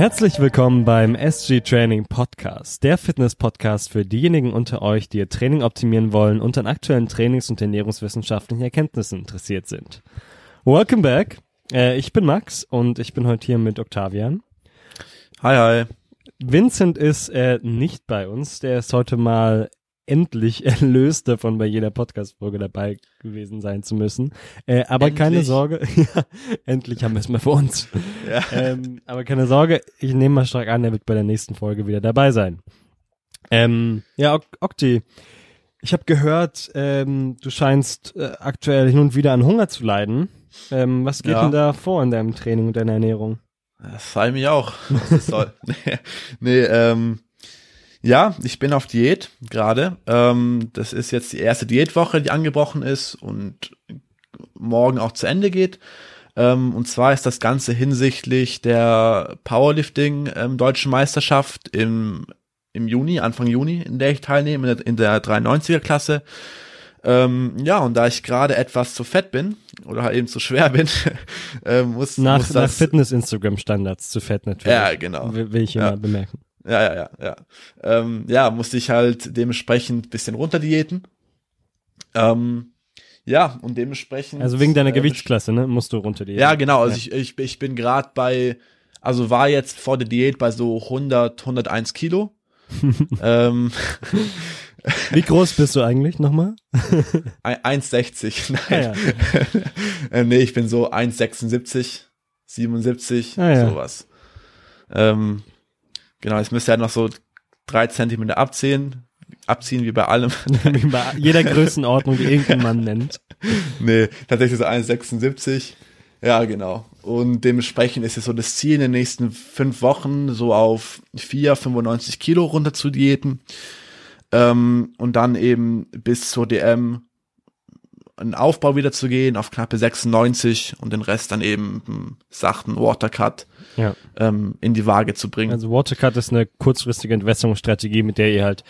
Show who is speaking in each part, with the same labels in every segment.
Speaker 1: Herzlich willkommen beim SG Training Podcast, der Fitness-Podcast für diejenigen unter euch, die ihr Training optimieren wollen und an aktuellen Trainings- und ernährungswissenschaftlichen Erkenntnissen interessiert sind. Welcome back. Äh, ich bin Max und ich bin heute hier mit Octavian.
Speaker 2: Hi, hi.
Speaker 1: Vincent ist äh, nicht bei uns. Der ist heute mal endlich erlöst davon, bei jeder Podcast-Folge dabei gewesen sein zu müssen. Äh, aber
Speaker 2: Endlich?
Speaker 1: keine Sorge, ja, endlich haben wir es mal für uns.
Speaker 2: Ja.
Speaker 1: Ähm, aber keine Sorge, ich nehme mal stark an, er wird bei der nächsten Folge wieder dabei sein. Ähm, ja, Ok- Okti, ich habe gehört, ähm, du scheinst äh, aktuell hin und wieder an Hunger zu leiden. Ähm, was geht
Speaker 2: Ja.
Speaker 1: denn da vor in deinem Training und deiner Ernährung?
Speaker 2: Das frage mich auch. Was das soll. nee, nee ähm, ja, ich bin auf Diät gerade. Ähm, das ist jetzt die erste Diätwoche, die angebrochen ist und morgen auch zu Ende geht. Ähm, und zwar ist das Ganze hinsichtlich der Powerlifting ähm, Deutschen Meisterschaft im, im Juni, Anfang Juni, in der ich teilnehme, in der, in der 93er Klasse. Ähm, ja, und da ich gerade etwas zu fett bin oder halt eben zu schwer bin, ähm, muss,
Speaker 1: Nach,
Speaker 2: muss
Speaker 1: nach
Speaker 2: das,
Speaker 1: Fitness-Instagram-Standards zu fett natürlich.
Speaker 2: Ja, genau.
Speaker 1: Will, will ich hier
Speaker 2: Ja.
Speaker 1: bemerken.
Speaker 2: Ja, ja, ja, ja. Ähm, ja, musste ich halt dementsprechend bisschen runterdiäten. Ähm, ja, und dementsprechend.
Speaker 1: Also wegen deiner
Speaker 2: äh,
Speaker 1: Gewichtsklasse, ne? Musst du runter die.
Speaker 2: Ja, genau. Also
Speaker 1: Ja.
Speaker 2: ich, ich, ich bin gerade bei, also war jetzt vor der Diät bei so 100, 101 Kilo. ähm,
Speaker 1: Wie groß bist du eigentlich nochmal?
Speaker 2: ein- 1,60. Nein.
Speaker 1: Ja,
Speaker 2: äh, nee, ich bin so 1,76, 77,
Speaker 1: Ah, ja.
Speaker 2: sowas. Ähm, genau, jetzt müsste er noch so drei Zentimeter abziehen, abziehen wie bei allem.
Speaker 1: Wie bei jeder Größenordnung, die irgendein Mann nennt.
Speaker 2: nee, tatsächlich so 1,76. Ja, genau. Und dementsprechend ist es so das Ziel in den nächsten fünf Wochen so auf 4, 95 Kilo runter zu diäten. Ähm, und dann eben bis zur DM einen Aufbau wieder zu gehen auf knappe 96 und den Rest dann eben sachten Watercut
Speaker 1: Ja.
Speaker 2: ähm, in die Waage zu bringen.
Speaker 1: Also Watercut ist eine kurzfristige Entwässerungsstrategie, mit der ihr halt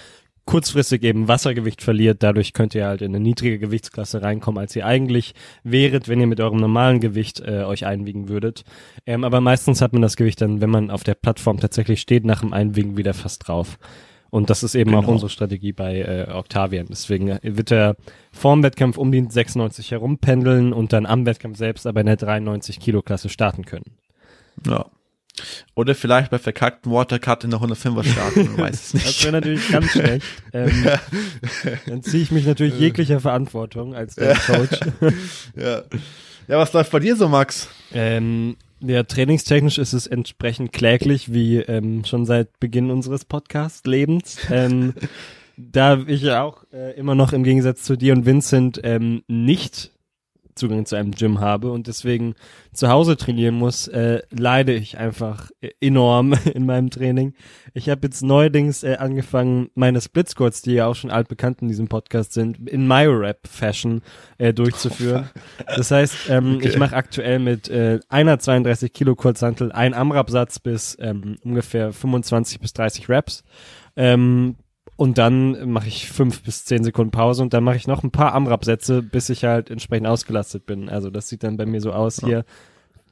Speaker 1: kurzfristig eben Wassergewicht verliert. Dadurch könnt ihr halt in eine niedrige Gewichtsklasse reinkommen, als ihr eigentlich wäret, wenn ihr mit eurem normalen Gewicht äh, euch einwiegen würdet. Ähm, aber meistens hat man das Gewicht dann, wenn man auf der Plattform tatsächlich steht, nach dem Einwiegen wieder fast drauf. Und das ist eben auch
Speaker 2: Genau.
Speaker 1: unsere Strategie bei äh, Octavian. Deswegen äh, wird er vorm Wettkampf um die 96 herumpendeln und dann am Wettkampf selbst aber in der 93 Kilo Klasse starten können.
Speaker 2: ja. Oder vielleicht bei verkackten Watercut in der 105er starten, weiß es
Speaker 1: Das
Speaker 2: nicht.
Speaker 1: wäre natürlich ganz schlecht. Ähm, dann ziehe ich mich natürlich jeglicher Verantwortung als der Coach.
Speaker 2: ja. ja, was läuft bei dir so, Max?
Speaker 1: ähm, ja, trainingstechnisch ist es entsprechend kläglich, wie ähm, schon seit Beginn unseres Podcast-Lebens. Ähm, da ich ja auch äh, immer noch im Gegensatz zu dir und Vincent ähm, nicht Zugang zu einem Gym habe und deswegen zu Hause trainieren muss, äh, leide ich einfach äh, enorm in meinem Training. Ich habe jetzt neuerdings äh, angefangen, meine Split Squats, die ja auch schon altbekannt in diesem Podcast sind, in MyoRap-Fashion äh, durchzuführen. Das heißt, ähm,
Speaker 2: Okay.
Speaker 1: ich mache aktuell mit äh, einer 32 Kilo Kurzhantel ein Amrapsatz bis ähm, ungefähr 25 bis 30 Reps. Ähm, und dann mache ich fünf bis zehn Sekunden Pause und dann mache ich noch ein paar Amrap-Sätze, bis ich halt entsprechend ausgelastet bin. Also das sieht dann bei mir so aus hier.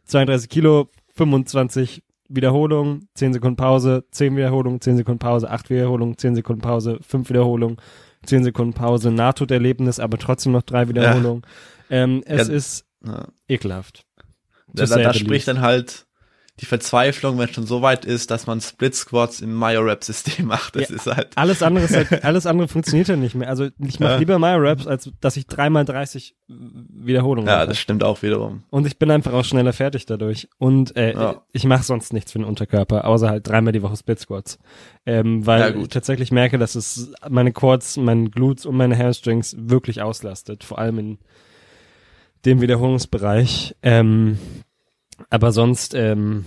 Speaker 1: 32 Kilo, 25 Wiederholungen, 10 Sekunden Pause, 10 Wiederholungen, 10 Sekunden Pause, 8 Wiederholungen, 10 Sekunden Pause, 5 Wiederholungen, 10 Sekunden Pause, Nahtoderlebnis, aber trotzdem noch 3 Wiederholungen. Ähm, es
Speaker 2: Ja.
Speaker 1: ist
Speaker 2: Ja.
Speaker 1: ekelhaft.
Speaker 2: Da, da, da spricht dann halt die Verzweiflung, wenn es schon so weit ist, dass man Split Squats im Myo-Rap-System macht. Das
Speaker 1: Ja.
Speaker 2: ist halt.
Speaker 1: Alles andere ist halt, alles andere funktioniert ja nicht mehr. Also ich mache
Speaker 2: Ja.
Speaker 1: lieber meine Raps, als dass ich dreimal 30 Wiederholungen
Speaker 2: Ja,
Speaker 1: mache.
Speaker 2: das stimmt auch wiederum.
Speaker 1: Und ich bin einfach auch schneller fertig dadurch. Und äh,
Speaker 2: Ja.
Speaker 1: ich mache sonst nichts für den Unterkörper, außer halt dreimal die Woche Split Squats. Ähm, weil ich tatsächlich merke, dass es meine Quads, meine Glutes und meine Hamstrings wirklich auslastet. Vor allem in dem Wiederholungsbereich. Ähm, aber sonst, ähm,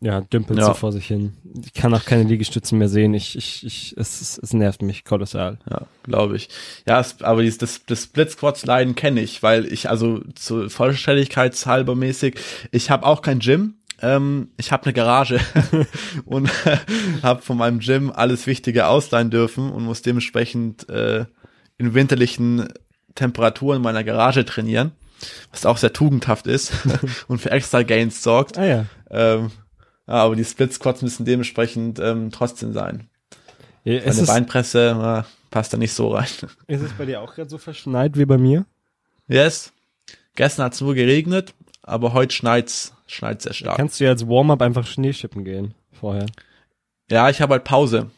Speaker 1: ja, dümpelt
Speaker 2: Ja.
Speaker 1: so vor sich hin. Ich kann auch keine Liegestützen mehr sehen. Ich, ich, ich, es, es, nervt mich kolossal.
Speaker 2: Ja, glaube ich. Ja, es, aber dieses, das, das Split Squats Leiden kenne ich, weil ich also zur Vollständigkeitshalber mäßig, ich habe auch kein Gym. Ähm, ich habe eine Garage und habe von meinem Gym alles Wichtige ausleihen dürfen und muss dementsprechend äh, in winterlichen Temperaturen in meiner Garage trainieren, was auch sehr tugendhaft ist und für extra Gains sorgt.
Speaker 1: Ah ja.
Speaker 2: Ähm, Ja, aber die Split Squats müssen dementsprechend ähm, trotzdem sein.
Speaker 1: Ja,
Speaker 2: Eine Beinpresse ja, passt da nicht so rein.
Speaker 1: Ist es bei dir auch gerade so verschneit wie bei mir?
Speaker 2: Yes. Gestern hat es nur geregnet, aber heute schneit's, schneit's sehr stark.
Speaker 1: Kannst du ja als Warm-up einfach Schneeschippen gehen vorher?
Speaker 2: Ja, ich habe halt Pause.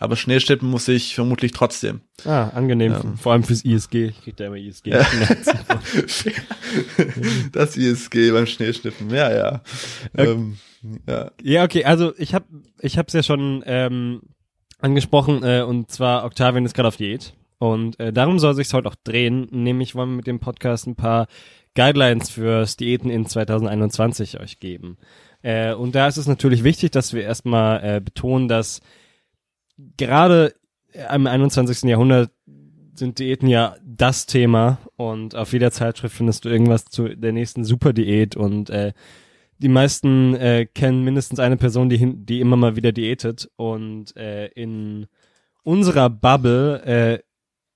Speaker 2: Aber Schneeschippen muss ich vermutlich trotzdem.
Speaker 1: Ah, angenehm. Ähm. Vor allem fürs ISG. Ich krieg da immer ISG. Ja.
Speaker 2: das ISG beim Schneeschippen. Ja, ja. Okay. Ähm,
Speaker 1: ja. ja, okay. Also ich habe ich hab's ja schon ähm, angesprochen äh, und zwar Octavian ist gerade auf Diät. Und äh, darum soll sich heute auch drehen. Nämlich wollen wir mit dem Podcast ein paar Guidelines fürs Diäten in 2021 euch geben. Äh, und da ist es natürlich wichtig, dass wir erstmal äh, betonen, dass gerade im 21. Jahrhundert sind Diäten ja das Thema und auf jeder Zeitschrift findest du irgendwas zu der nächsten Superdiät und äh, die meisten äh, kennen mindestens eine Person, die, hin, die immer mal wieder diätet und äh, in unserer Bubble äh,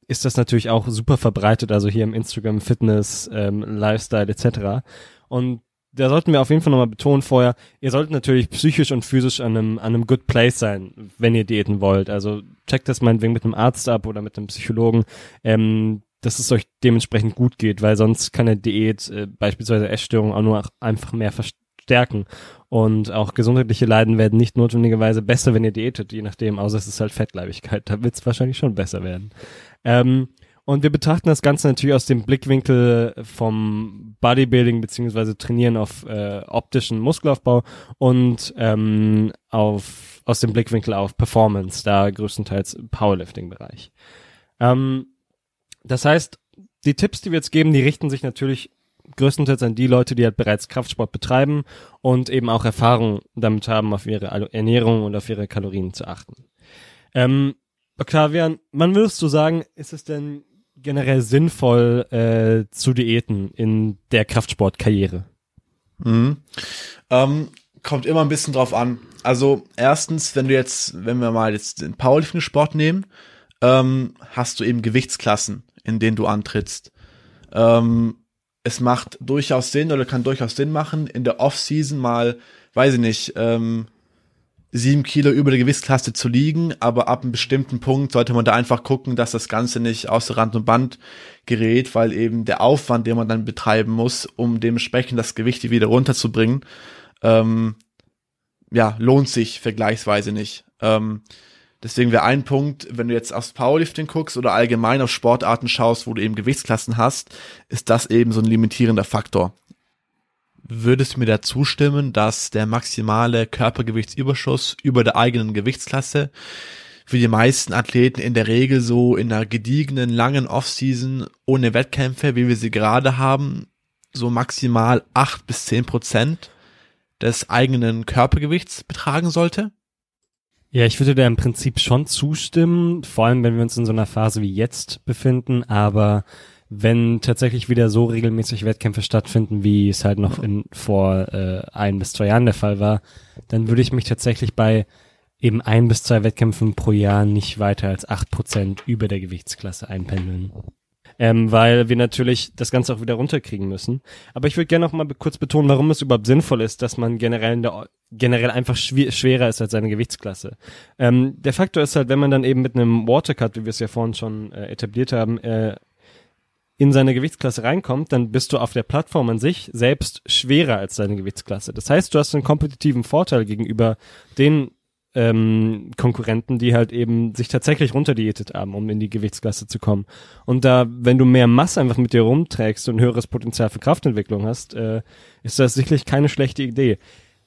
Speaker 1: ist das natürlich auch super verbreitet, also hier im Instagram Fitness, ähm, Lifestyle etc. Und da sollten wir auf jeden Fall nochmal betonen vorher, ihr solltet natürlich psychisch und physisch an einem, an einem good place sein, wenn ihr diäten wollt. Also checkt das meinetwegen mit einem Arzt ab oder mit einem Psychologen, ähm, dass es euch dementsprechend gut geht, weil sonst kann eine Diät, äh, beispielsweise Essstörungen, auch nur einfach mehr verstärken. Und auch gesundheitliche Leiden werden nicht notwendigerweise besser, wenn ihr diätet, je nachdem, außer es ist halt Fettleibigkeit. Da wird es wahrscheinlich schon besser werden. Ähm, und wir betrachten das Ganze natürlich aus dem Blickwinkel vom Bodybuilding beziehungsweise Trainieren auf äh, optischen Muskelaufbau und ähm, auf, aus dem Blickwinkel auf Performance, da größtenteils Powerlifting-Bereich. Ähm, das heißt, die Tipps, die wir jetzt geben, die richten sich natürlich größtenteils an die Leute, die halt bereits Kraftsport betreiben und eben auch Erfahrung damit haben, auf ihre Ernährung und auf ihre Kalorien zu achten. Ähm, Octavian, wann würdest du sagen, ist es denn generell sinnvoll äh, zu diäten in der Kraftsportkarriere?
Speaker 2: Mhm. Ähm, kommt immer ein bisschen drauf an. Also erstens, wenn du jetzt, wenn wir mal jetzt den Powerlifting-Sport nehmen, ähm, hast du eben Gewichtsklassen, in denen du antrittst. Ähm, es macht durchaus Sinn oder kann durchaus Sinn machen, in der Off-Season mal, weiß ich nicht, ähm, sieben Kilo über der Gewichtsklasse zu liegen, aber ab einem bestimmten Punkt sollte man da einfach gucken, dass das Ganze nicht außer Rand und Band gerät, weil eben der Aufwand, den man dann betreiben muss, um dementsprechend das Gewicht wieder runterzubringen, ähm, ja, lohnt sich vergleichsweise nicht. Ähm, deswegen wäre ein Punkt, wenn du jetzt aufs Powerlifting guckst oder allgemein auf Sportarten schaust, wo du eben Gewichtsklassen hast, ist das eben so ein limitierender Faktor. Würdest du mir da zustimmen, dass der maximale Körpergewichtsüberschuss über der eigenen Gewichtsklasse für die meisten Athleten in der Regel so in einer gediegenen, langen Offseason ohne Wettkämpfe, wie wir sie gerade haben, so maximal acht bis zehn Prozent des eigenen Körpergewichts betragen sollte?
Speaker 1: Ja, ich würde da im Prinzip schon zustimmen, vor allem wenn wir uns in so einer Phase wie jetzt befinden, aber wenn tatsächlich wieder so regelmäßig Wettkämpfe stattfinden, wie es halt noch in, vor äh, ein bis zwei Jahren der Fall war, dann würde ich mich tatsächlich bei eben ein bis zwei Wettkämpfen pro Jahr nicht weiter als acht Prozent über der Gewichtsklasse einpendeln. Ähm, weil wir natürlich das Ganze auch wieder runterkriegen müssen. Aber ich würde gerne noch mal kurz betonen, warum es überhaupt sinnvoll ist, dass man generell in der, generell einfach schwerer ist als seine Gewichtsklasse. Ähm, der Faktor ist halt, wenn man dann eben mit einem Watercut, wie wir es ja vorhin schon äh, etabliert haben, äh, in seine Gewichtsklasse reinkommt, dann bist du auf der Plattform an sich selbst schwerer als deine Gewichtsklasse. Das heißt, du hast einen kompetitiven Vorteil gegenüber den ähm, Konkurrenten, die halt eben sich tatsächlich runterdiätet haben, um in die Gewichtsklasse zu kommen. Und da, wenn du mehr Masse einfach mit dir rumträgst und höheres Potenzial für Kraftentwicklung hast, äh, ist das sicherlich keine schlechte Idee.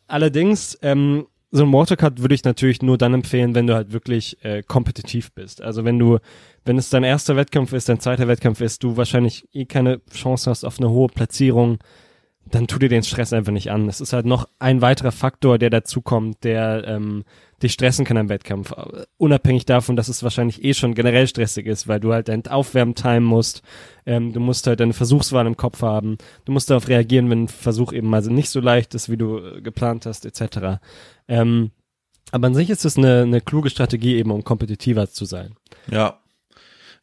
Speaker 1: Allerdings ähm, so ein Watercut würde ich natürlich nur dann empfehlen, wenn du halt wirklich äh, kompetitiv bist. Also wenn du, wenn es dein erster Wettkampf ist, dein zweiter Wettkampf ist, du wahrscheinlich eh keine Chance hast auf eine hohe Platzierung, dann tu dir den Stress einfach nicht an. Das ist halt noch ein weiterer Faktor, der dazukommt, der ähm, dich stressen kann am Wettkampf. Unabhängig davon, dass es wahrscheinlich eh schon generell stressig ist, weil du halt dein Aufwärmen timen musst. Ähm, du musst halt deine Versuchswahl im Kopf haben. Du musst darauf reagieren, wenn ein Versuch eben mal nicht so leicht ist, wie du äh, geplant hast, etc. Ähm, aber an sich ist es eine, eine kluge Strategie eben, um kompetitiver zu sein.
Speaker 2: Ja.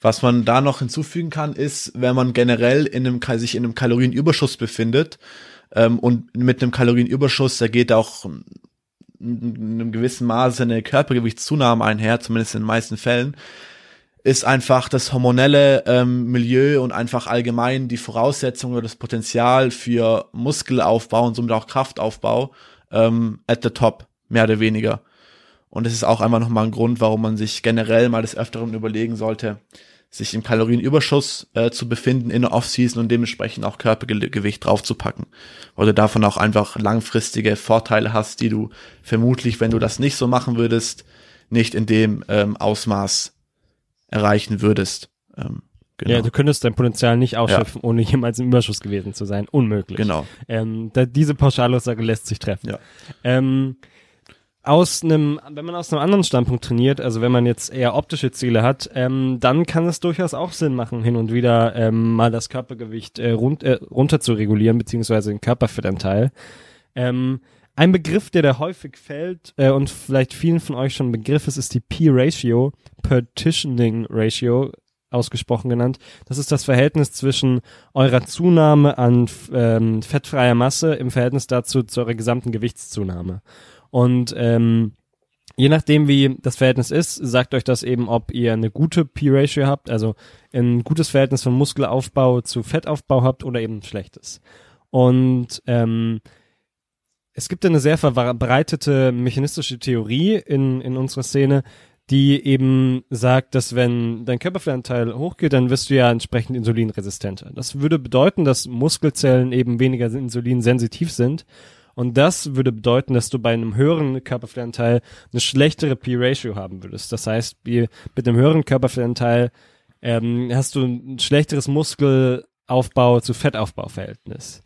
Speaker 2: Was man da noch hinzufügen kann, ist, wenn man generell in einem, sich in einem Kalorienüberschuss befindet, ähm, und mit einem Kalorienüberschuss, da geht auch in einem gewissen Maße eine Körpergewichtszunahme einher, zumindest in den meisten Fällen, ist einfach das hormonelle ähm, Milieu und einfach allgemein die Voraussetzung oder das Potenzial für Muskelaufbau und somit auch Kraftaufbau ähm, at the top, mehr oder weniger. Und es ist auch einfach nochmal ein Grund, warum man sich generell mal des Öfteren überlegen sollte, sich im Kalorienüberschuss äh, zu befinden in der Offseason und dementsprechend auch Körpergewicht draufzupacken. Weil du davon auch einfach langfristige Vorteile hast, die du vermutlich, wenn du das nicht so machen würdest, nicht in dem ähm, Ausmaß erreichen würdest. Ähm,
Speaker 1: genau. Ja, du könntest dein Potenzial nicht ausschöpfen, ja. ohne jemals im Überschuss gewesen zu sein. Unmöglich.
Speaker 2: Genau.
Speaker 1: Ähm, da, diese Pauschalaussage lässt sich treffen. Ja. Ähm, aus einem, wenn man aus einem anderen Standpunkt trainiert, also wenn man jetzt eher optische Ziele hat, ähm, dann kann es durchaus auch Sinn machen, hin und wieder ähm, mal das Körpergewicht äh, run äh, runter zu regulieren, beziehungsweise den Körperfettanteil. Ähm, ein Begriff, der da häufig fällt äh, und vielleicht vielen von euch schon ein Begriff ist, ist die P-Ratio, Partitioning Ratio, ausgesprochen genannt. Das ist das Verhältnis zwischen eurer Zunahme an ähm, fettfreier Masse im Verhältnis dazu zu eurer gesamten Gewichtszunahme. Und ähm, je nachdem, wie das Verhältnis ist, sagt euch das eben, ob ihr eine gute P-Ratio habt, also ein gutes Verhältnis von Muskelaufbau zu Fettaufbau habt oder eben ein schlechtes. Und ähm, es gibt eine sehr verbreitete mechanistische Theorie in, in unserer Szene, die eben sagt, dass wenn dein Körperfettanteil hochgeht, dann wirst du ja entsprechend insulinresistenter. Das würde bedeuten, dass Muskelzellen eben weniger insulinsensitiv sind und das würde bedeuten, dass du bei einem höheren Körperfettanteil eine schlechtere P-Ratio haben würdest. Das heißt, mit einem höheren Körperfettanteil ähm, hast du ein schlechteres Muskelaufbau zu Fettaufbauverhältnis.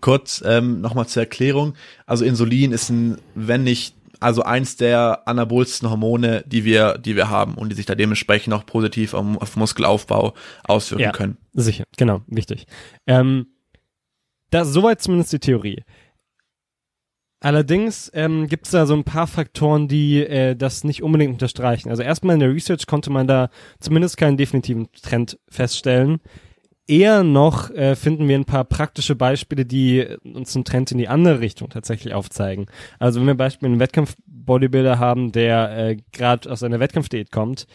Speaker 2: Kurz ähm, nochmal zur Erklärung. Also Insulin ist ein, wenn nicht, also eins der anabolsten Hormone, die wir, die wir haben und die sich da dementsprechend auch positiv auf, auf Muskelaufbau auswirken ja, können.
Speaker 1: Sicher, genau, wichtig. Ähm, das, soweit zumindest die Theorie. Allerdings ähm, gibt es da so ein paar Faktoren, die äh, das nicht unbedingt unterstreichen. Also erstmal in der Research konnte man da zumindest keinen definitiven Trend feststellen. Eher noch äh, finden wir ein paar praktische Beispiele, die uns einen Trend in die andere Richtung tatsächlich aufzeigen. Also wenn wir beispielsweise einen Wettkampf-Bodybuilder haben, der äh, gerade aus einer Wettkampfdiät kommt,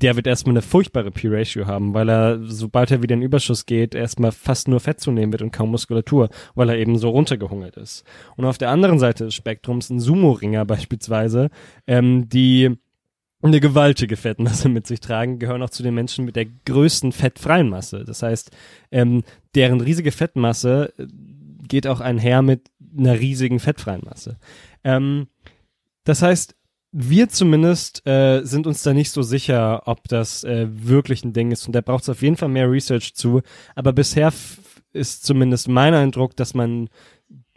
Speaker 1: der wird erstmal eine furchtbare P-Ratio haben, weil er, sobald er wieder in Überschuss geht, erstmal fast nur Fett zunehmen wird und kaum Muskulatur, weil er eben so runtergehungert ist. Und auf der anderen Seite des Spektrums ein Sumo-Ringer beispielsweise, ähm, die eine gewaltige Fettmasse mit sich tragen, gehören auch zu den Menschen mit der größten fettfreien Masse. Das heißt, ähm, deren riesige Fettmasse äh, geht auch einher mit einer riesigen fettfreien Masse. Ähm, das heißt, wir zumindest äh, sind uns da nicht so sicher, ob das äh, wirklich ein Ding ist. Und da braucht es auf jeden Fall mehr Research zu. Aber bisher ist zumindest mein Eindruck, dass man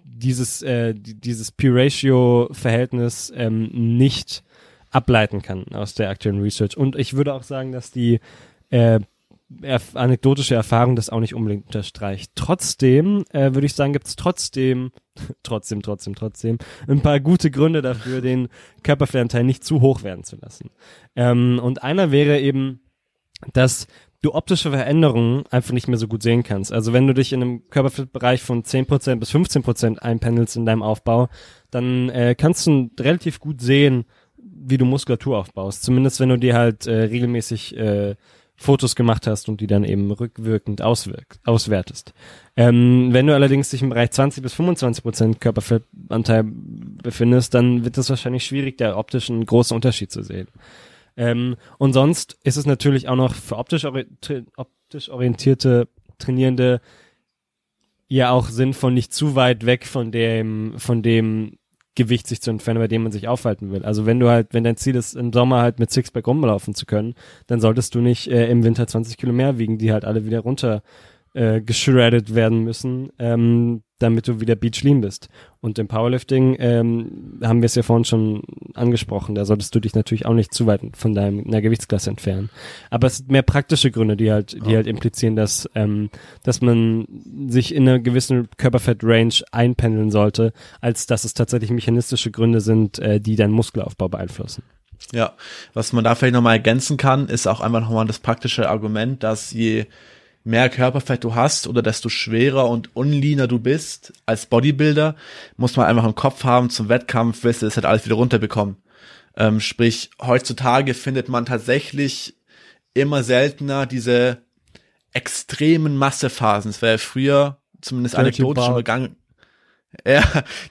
Speaker 1: dieses, äh, dieses P-Ratio-Verhältnis ähm, nicht ableiten kann aus der aktuellen Research. Und ich würde auch sagen, dass die äh, erf anekdotische Erfahrung das auch nicht unbedingt unterstreicht. Trotzdem äh, würde ich sagen, gibt es trotzdem, trotzdem, trotzdem, trotzdem ein paar gute Gründe dafür, den Körperfettanteil nicht zu hoch werden zu lassen. Ähm, und einer wäre eben, dass du optische Veränderungen einfach nicht mehr so gut sehen kannst. Also wenn du dich in einem Körperfettbereich von 10% bis 15% einpendelst in deinem Aufbau, dann äh, kannst du relativ gut sehen, wie du Muskulatur aufbaust. Zumindest wenn du dir halt äh, regelmäßig äh, Fotos gemacht hast und die dann eben rückwirkend auswirkt, auswertest. Ähm, wenn du allerdings dich im Bereich 20 bis 25 Prozent Körperfettanteil befindest, dann wird es wahrscheinlich schwierig, da optisch einen großen Unterschied zu sehen. Ähm, und sonst ist es natürlich auch noch für optisch, orientierte, optisch orientierte Trainierende ja auch sinnvoll, nicht zu weit weg von dem, von dem Gewicht sich zu entfernen, bei dem man sich aufhalten will. Also wenn du halt, wenn dein Ziel ist, im Sommer halt mit Sixpack rumlaufen zu können, dann solltest du nicht äh, im Winter 20 Kilo mehr wiegen, die halt alle wieder runter äh, geschreddet werden müssen, ähm, damit du wieder beach lean bist. Und im Powerlifting ähm, haben wir es ja vorhin schon angesprochen, da solltest du dich natürlich auch nicht zu weit von deiner Gewichtsklasse entfernen. Aber es sind mehr praktische Gründe, die halt, die halt implizieren, dass, ähm, dass man sich in einer gewissen Körperfett-Range einpendeln sollte, als dass es tatsächlich mechanistische Gründe sind, äh, die deinen Muskelaufbau beeinflussen.
Speaker 2: Ja, was man da vielleicht nochmal ergänzen kann, ist auch einfach nochmal das praktische Argument, dass je mehr Körperfett du hast oder desto schwerer und unleaner du bist als Bodybuilder, muss man einfach im Kopf haben, zum Wettkampf willst du das halt alles wieder runterbekommen. Ähm, sprich, heutzutage findet man tatsächlich immer seltener diese extremen Massephasen. Es wäre früher zumindest
Speaker 1: Dirty
Speaker 2: anekdotisch
Speaker 1: Bulk.
Speaker 2: übergangen. Ja,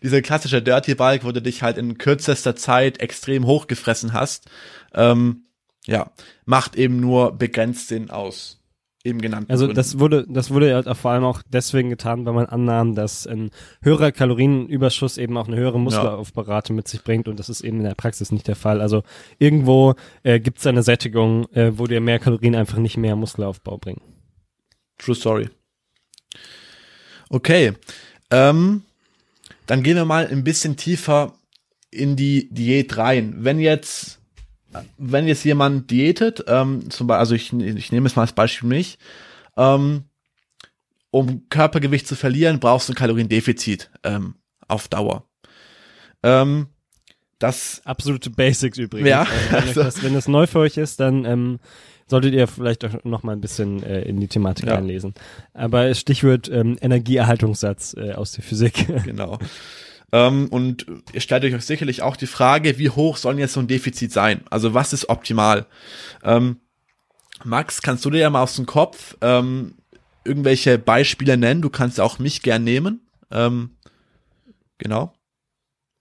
Speaker 2: dieser klassische Dirty Bulk, wo du dich halt in kürzester Zeit extrem hochgefressen hast, ähm, ja, macht eben nur begrenzt Sinn aus. Eben genannt.
Speaker 1: Also das wurde, das wurde ja vor allem auch deswegen getan, weil man annahm, dass ein höherer Kalorienüberschuss eben auch eine höhere Muskelaufbaurate mit sich bringt und das ist eben in der Praxis nicht der Fall. Also irgendwo äh, gibt es eine Sättigung, äh, wo dir mehr Kalorien einfach nicht mehr Muskelaufbau bringen.
Speaker 2: True Story. Okay. Ähm, dann gehen wir mal ein bisschen tiefer in die Diät rein. Wenn jetzt, wenn jetzt jemand diätet, ähm, zum Beispiel, also ich, ich nehme es mal als Beispiel mich, ähm, um Körpergewicht zu verlieren, brauchst du ein Kaloriendefizit ähm, auf Dauer. Ähm, das
Speaker 1: Absolute Basics übrigens.
Speaker 2: Ja,
Speaker 1: Also
Speaker 2: also-
Speaker 1: das, wenn das neu für euch ist, dann ähm, solltet ihr vielleicht auch noch mal ein bisschen äh, in die Thematik
Speaker 2: Ja.
Speaker 1: einlesen. Aber Stichwort ähm, Energieerhaltungssatz äh, aus der Physik.
Speaker 2: Genau. Ähm, und ihr stellt euch sicherlich auch die Frage, wie hoch soll jetzt so ein Defizit sein? Also was ist optimal? Ähm, Max, kannst du dir ja mal aus dem Kopf ähm, irgendwelche Beispiele nennen? Du kannst auch mich gern nehmen. Ähm, genau.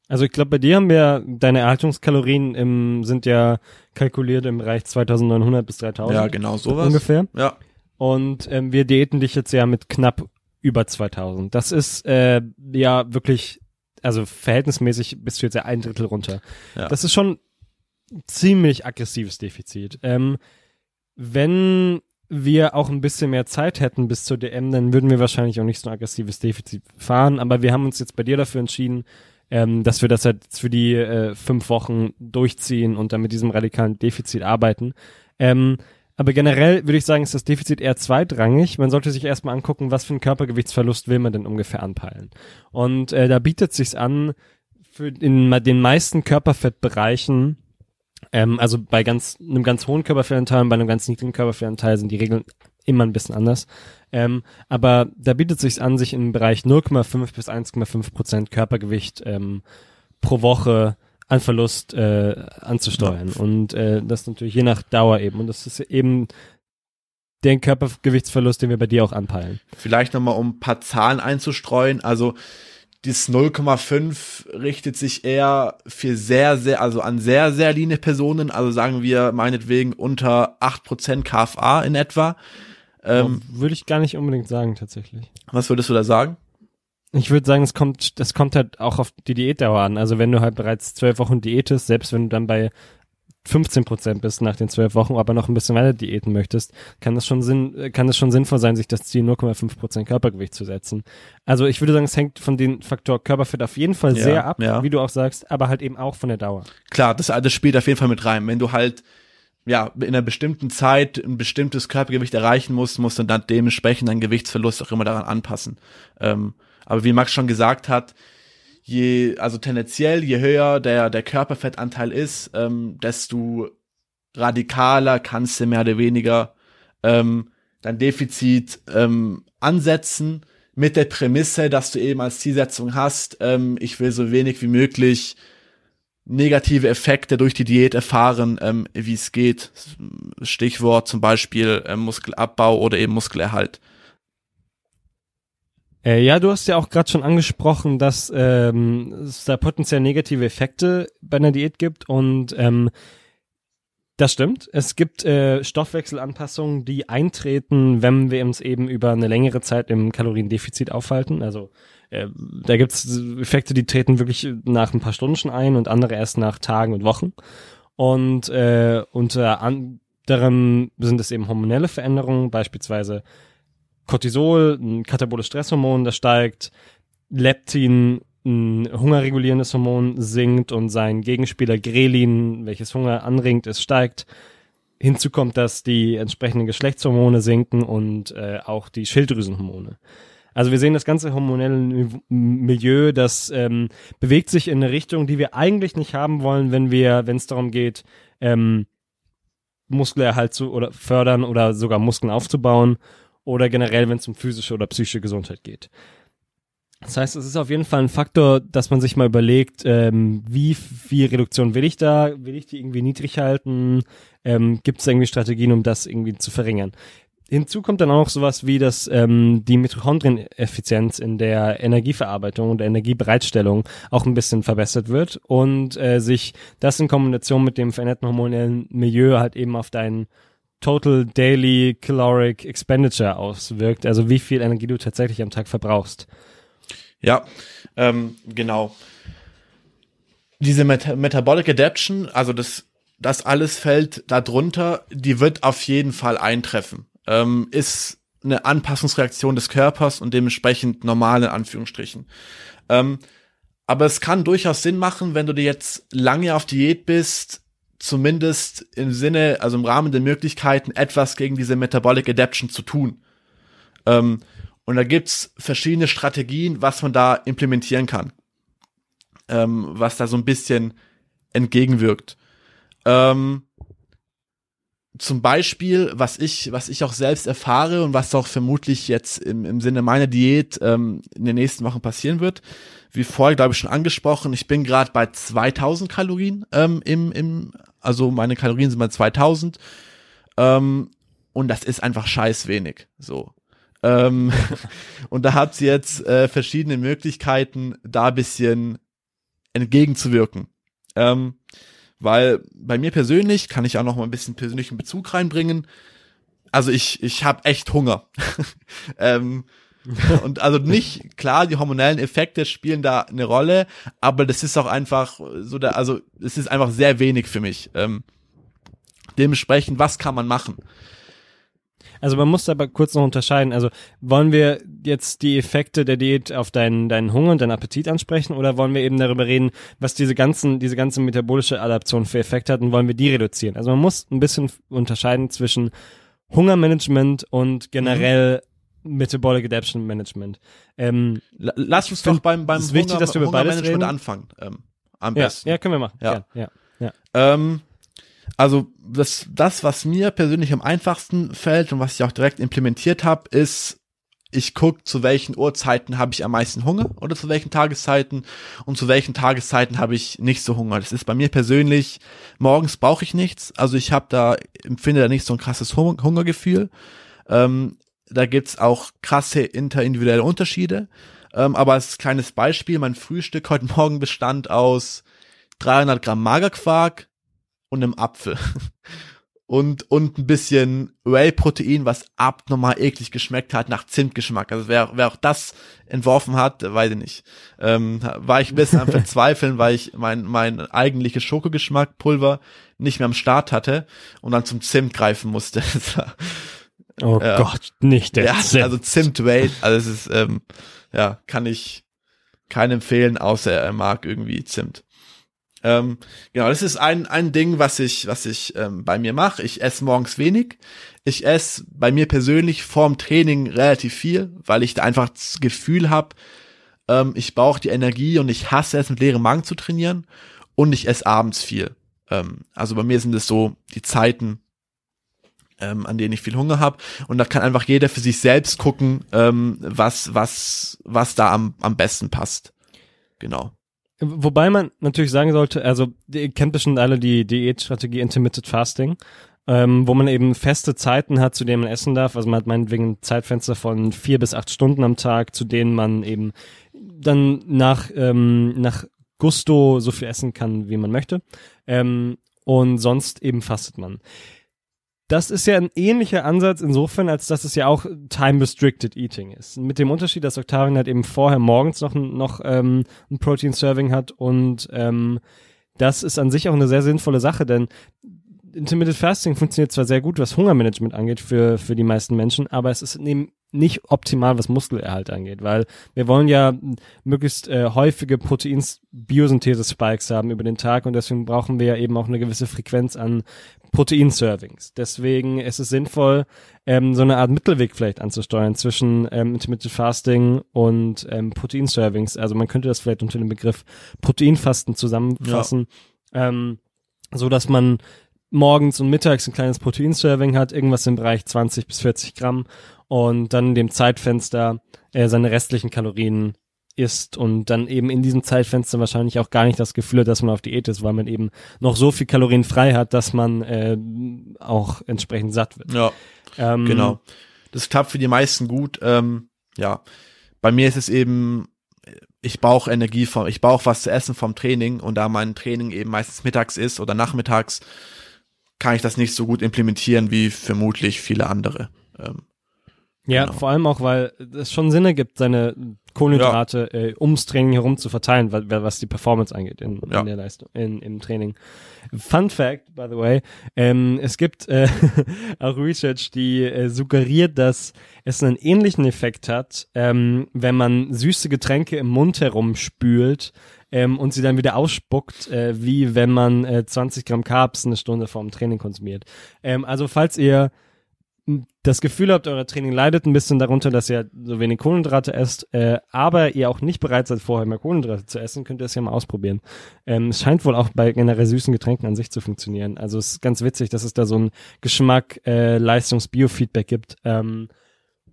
Speaker 1: Also ich glaube, bei dir haben wir deine Erhaltungskalorien im, sind ja kalkuliert im Bereich 2900 bis 3000
Speaker 2: Ja, genau sowas.
Speaker 1: ungefähr.
Speaker 2: Ja,
Speaker 1: Und ähm, wir diäten dich jetzt ja mit knapp über 2000. Das ist äh, ja wirklich, also verhältnismäßig bist du jetzt ja ein Drittel runter.
Speaker 2: Ja.
Speaker 1: Das ist schon ein ziemlich aggressives Defizit. Ähm, wenn wir auch ein bisschen mehr Zeit hätten bis zur DM, dann würden wir wahrscheinlich auch nicht so ein aggressives Defizit fahren. Aber wir haben uns jetzt bei dir dafür entschieden, ähm, dass wir das halt jetzt für die äh, fünf Wochen durchziehen und dann mit diesem radikalen Defizit arbeiten. Ähm, aber generell würde ich sagen, ist das Defizit eher zweitrangig. Man sollte sich erstmal angucken, was für einen Körpergewichtsverlust will man denn ungefähr anpeilen. Und äh, da bietet sich's an, für in den meisten Körperfettbereichen, ähm, also bei ganz einem ganz hohen Körperfettanteil und bei einem ganz niedrigen Körperfettanteil sind die Regeln immer ein bisschen anders. Ähm, aber da bietet sich's an, sich im Bereich 0,5 bis 1,5 Prozent Körpergewicht ähm, pro Woche an Verlust äh, anzusteuern. Und äh, das natürlich je nach Dauer eben. Und das ist eben den Körpergewichtsverlust, den wir bei dir auch anpeilen.
Speaker 2: vielleicht nochmal um ein paar Zahlen einzustreuen. Also dieses 0,5 richtet sich eher für sehr, sehr, also an sehr, sehr leane Personen, also sagen wir meinetwegen unter 8% KFA in etwa. Ähm,
Speaker 1: Würde ich gar nicht unbedingt sagen, tatsächlich.
Speaker 2: was würdest du da sagen?
Speaker 1: Ich würde sagen, es kommt, das kommt halt auch auf die Diätdauer an. Also wenn du halt bereits zwölf Wochen diätest, selbst wenn du dann bei 15 Prozent bist nach den zwölf Wochen, aber noch ein bisschen weiter diäten möchtest, kann das schon Sinn, kann es schon sinnvoll sein, sich das Ziel 0,5 Prozent Körpergewicht zu setzen. Also ich würde sagen, es hängt von dem Faktor Körperfett auf jeden Fall
Speaker 2: Ja,
Speaker 1: sehr ab,
Speaker 2: ja.
Speaker 1: wie du auch sagst, aber halt eben auch von der Dauer.
Speaker 2: Klar, das, das spielt auf jeden Fall mit rein. Wenn du halt ja, in einer bestimmten Zeit ein bestimmtes Körpergewicht erreichen musst, musst du dann dementsprechend deinen Gewichtsverlust auch immer daran anpassen. Ähm, aber wie Max schon gesagt hat, je, also tendenziell, je höher der, der Körperfettanteil ist, ähm, desto radikaler kannst du mehr oder weniger ähm, dein Defizit ähm, ansetzen mit der Prämisse, dass du eben als Zielsetzung hast, ähm, ich will so wenig wie möglich negative Effekte durch die Diät erfahren, ähm, wie es geht. Stichwort zum Beispiel ähm, Muskelabbau oder eben Muskelerhalt.
Speaker 1: Äh, ja, du hast ja auch gerade schon angesprochen, dass ähm, es da potenziell negative Effekte bei einer Diät gibt und ähm, das stimmt. Es gibt äh, Stoffwechselanpassungen, die eintreten, wenn wir uns eben über eine längere Zeit im Kaloriendefizit aufhalten. Also äh, da gibt's Effekte, die treten wirklich nach ein paar Stunden schon ein und andere erst nach Tagen und Wochen. Und äh, unter anderem sind es eben hormonelle Veränderungen, beispielsweise Cortisol, ein kataboles Stresshormon, das steigt, Leptin, ein hungerregulierendes Hormon, sinkt und sein Gegenspieler Grelin, welches Hunger anregt, es steigt. Hinzu kommt, dass die entsprechenden Geschlechtshormone sinken und äh, auch die Schilddrüsenhormone. Also wir sehen das ganze hormonelle Milieu, das ähm, bewegt sich in eine Richtung, die wir eigentlich nicht haben wollen, wenn wir, wenn es darum geht, ähm, Muskelerhalt zu oder fördern oder sogar Muskeln aufzubauen. Oder generell, wenn es um physische oder psychische Gesundheit geht. Das heißt, es ist auf jeden Fall ein Faktor, dass man sich mal überlegt, ähm, wie viel Reduktion will ich da? Will ich die irgendwie niedrig halten? Ähm, Gibt es irgendwie Strategien, um das irgendwie zu verringern? Hinzu kommt dann auch noch sowas wie, dass ähm, die Mitochondrieneffizienz in der Energieverarbeitung und der Energiebereitstellung auch ein bisschen verbessert wird und äh, sich das in Kombination mit dem veränderten hormonellen Milieu halt eben auf deinen Total Daily Caloric Expenditure auswirkt, also wie viel Energie du tatsächlich am Tag verbrauchst.
Speaker 2: Ja, ähm, genau. Diese Met Metabolic Adaption, also das, das alles fällt darunter, die wird auf jeden Fall eintreffen. Ähm, ist eine Anpassungsreaktion des Körpers und dementsprechend normal in Anführungsstrichen. Ähm, aber es kann durchaus Sinn machen, wenn du dir jetzt lange auf Diät bist, zumindest im Sinne, also im Rahmen der Möglichkeiten, etwas gegen diese Metabolic Adaption zu tun. Ähm, und da gibt's verschiedene Strategien, was man da implementieren kann. Ähm, was da so ein bisschen entgegenwirkt. Ähm, zum Beispiel, was ich, was ich auch selbst erfahre und was auch vermutlich jetzt im, im Sinne meiner Diät ähm, in den nächsten Wochen passieren wird, wie vorher, glaube ich, schon angesprochen, ich bin gerade bei 2000 Kalorien ähm, im, im, also meine Kalorien sind bei 2000 ähm, und das ist einfach scheiß wenig, so. Ähm, und da habt ihr jetzt äh, verschiedene Möglichkeiten, da bisschen entgegenzuwirken. Ähm, weil bei mir persönlich kann ich auch noch mal ein bisschen persönlichen Bezug reinbringen. Also ich ich habe echt Hunger. ähm, und also nicht klar, die hormonellen Effekte spielen da eine Rolle, aber das ist auch einfach so der, also es ist einfach sehr wenig für mich. Ähm, dementsprechend, was kann man machen?
Speaker 1: Also man muss aber kurz noch unterscheiden. Also wollen wir jetzt die Effekte der Diät auf deinen, deinen Hunger und deinen Appetit ansprechen oder wollen wir eben darüber reden, was diese ganzen, diese ganze metabolische Adaption für Effekte hat und wollen wir die reduzieren? Also man muss ein bisschen unterscheiden zwischen Hungermanagement und generell. Metabolic Adaption Management.
Speaker 2: Ähm, Lass uns doch beim, beim
Speaker 1: Hunger, wichtig, dass wir über beides reden.
Speaker 2: anfangen. Ähm, am
Speaker 1: ja,
Speaker 2: besten.
Speaker 1: Ja, können wir machen.
Speaker 2: Ja.
Speaker 1: ja, ja.
Speaker 2: Ähm, also das, das, was mir persönlich am einfachsten fällt und was ich auch direkt implementiert habe, ist, ich gucke, zu welchen Uhrzeiten habe ich am meisten Hunger oder zu welchen Tageszeiten und zu welchen Tageszeiten habe ich nicht so Hunger. Das ist bei mir persönlich, morgens brauche ich nichts, also ich habe da, empfinde da nicht so ein krasses Hungergefühl. Ähm, da gibt's auch krasse interindividuelle Unterschiede. Ähm, aber als kleines Beispiel, mein Frühstück heute Morgen bestand aus 300 Gramm Magerquark, und einem Apfel. Und, und ein bisschen Whey-Protein, was abnormal eklig geschmeckt hat, nach Zimtgeschmack. Also wer, wer auch das entworfen hat, weiß ich nicht. Ähm, war ich ein bisschen am Verzweifeln, weil ich mein, mein eigentliches Schokogeschmack Pulver nicht mehr am Start hatte und dann zum Zimt greifen musste.
Speaker 1: oh äh, Gott, nicht der
Speaker 2: ja, Zimt. Also Zimt Whey, also es ist, ähm, ja, kann ich keinen empfehlen, außer er mag irgendwie Zimt. Ähm, genau, das ist ein, ein Ding, was ich, was ich ähm, bei mir mache. Ich esse morgens wenig. Ich esse bei mir persönlich vorm Training relativ viel, weil ich da einfach das Gefühl habe, ähm, ich brauche die Energie und ich hasse es, mit leerem Magen zu trainieren. Und ich esse abends viel. Ähm, also bei mir sind es so die Zeiten, ähm, an denen ich viel Hunger habe. Und da kann einfach jeder für sich selbst gucken, ähm, was, was, was da am, am besten passt. Genau.
Speaker 1: Wobei man natürlich sagen sollte, also ihr kennt bestimmt alle die Diätstrategie Intermittent Fasting, ähm, wo man eben feste Zeiten hat, zu denen man essen darf. Also man hat meinetwegen ein Zeitfenster von vier bis acht Stunden am Tag, zu denen man eben dann nach, ähm, nach Gusto so viel essen kann, wie man möchte. Ähm, und sonst eben fastet man das ist ja ein ähnlicher Ansatz insofern, als dass es ja auch time-restricted Eating ist. Mit dem Unterschied, dass Octavian halt eben vorher morgens noch, noch ähm, ein Protein-Serving hat und ähm, das ist an sich auch eine sehr sinnvolle Sache, denn Intermittent Fasting funktioniert zwar sehr gut, was Hungermanagement angeht für, für die meisten Menschen, aber es ist eben nicht optimal, was Muskelerhalt angeht, weil wir wollen ja möglichst äh, häufige Proteins-Biosynthese-Spikes haben über den Tag und deswegen brauchen wir ja eben auch eine gewisse Frequenz an Protein-Servings. Deswegen ist es sinnvoll, ähm, so eine Art Mittelweg vielleicht anzusteuern zwischen ähm, Intermittent Fasting und ähm, Protein-Servings. Also man könnte das vielleicht unter dem Begriff Proteinfasten zusammenfassen, ja. ähm, so dass man morgens und mittags ein kleines Proteinserving hat, irgendwas im Bereich 20 bis 40 Gramm und dann in dem Zeitfenster äh, seine restlichen Kalorien isst und dann eben in diesem Zeitfenster wahrscheinlich auch gar nicht das Gefühl hat, dass man auf Diät ist, weil man eben noch so viel Kalorien frei hat, dass man äh, auch entsprechend satt wird.
Speaker 2: Ja, ähm, genau. Das klappt für die meisten gut. Ähm, ja, bei mir ist es eben, ich brauche Energie vom, ich brauche was zu essen vom Training und da mein Training eben meistens mittags ist oder nachmittags, kann ich das nicht so gut implementieren wie vermutlich viele andere. Ähm,
Speaker 1: ja, genau. vor allem auch, weil es schon Sinn ergibt, seine Kohlenhydrate ja. äh, ums Training herum zu verteilen, was, was die Performance angeht in, ja. in der Leistung, in, im Training. Fun Fact, by the way, ähm, es gibt äh, auch Research, die äh, suggeriert, dass es einen ähnlichen Effekt hat, ähm, wenn man süße Getränke im Mund herumspült ähm, und sie dann wieder ausspuckt, äh, wie wenn man äh, 20 Gramm Carbs eine Stunde vorm Training konsumiert. Ähm, also falls ihr das Gefühl habt, euer Training leidet ein bisschen darunter, dass ihr so wenig Kohlenhydrate esst, äh, aber ihr auch nicht bereit seid, vorher mehr Kohlenhydrate zu essen, könnt ihr es ja mal ausprobieren. Ähm, es scheint wohl auch bei generell süßen Getränken an sich zu funktionieren. Also es ist ganz witzig, dass es da so ein Geschmack, äh, Leistungs-Biofeedback gibt. Ähm,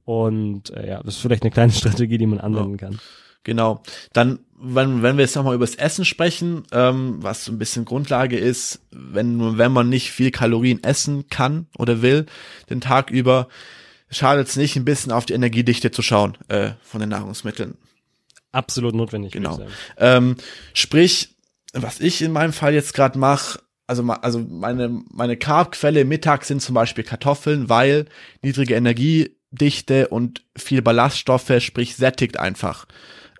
Speaker 1: und äh, ja, das ist vielleicht eine kleine Strategie, die man anwenden ja. kann.
Speaker 2: Genau. Dann, wenn, wenn wir jetzt nochmal über das Essen sprechen, ähm, was so ein bisschen Grundlage ist, wenn, wenn man nicht viel Kalorien essen kann oder will, den Tag über, schadet es nicht, ein bisschen auf die Energiedichte zu schauen äh, von den Nahrungsmitteln.
Speaker 1: Absolut notwendig.
Speaker 2: Genau. Ähm, sprich, was ich in meinem Fall jetzt gerade mache, also, also meine, meine Carbquelle mittags sind zum Beispiel Kartoffeln, weil niedrige Energiedichte und viel Ballaststoffe, sprich sättigt einfach.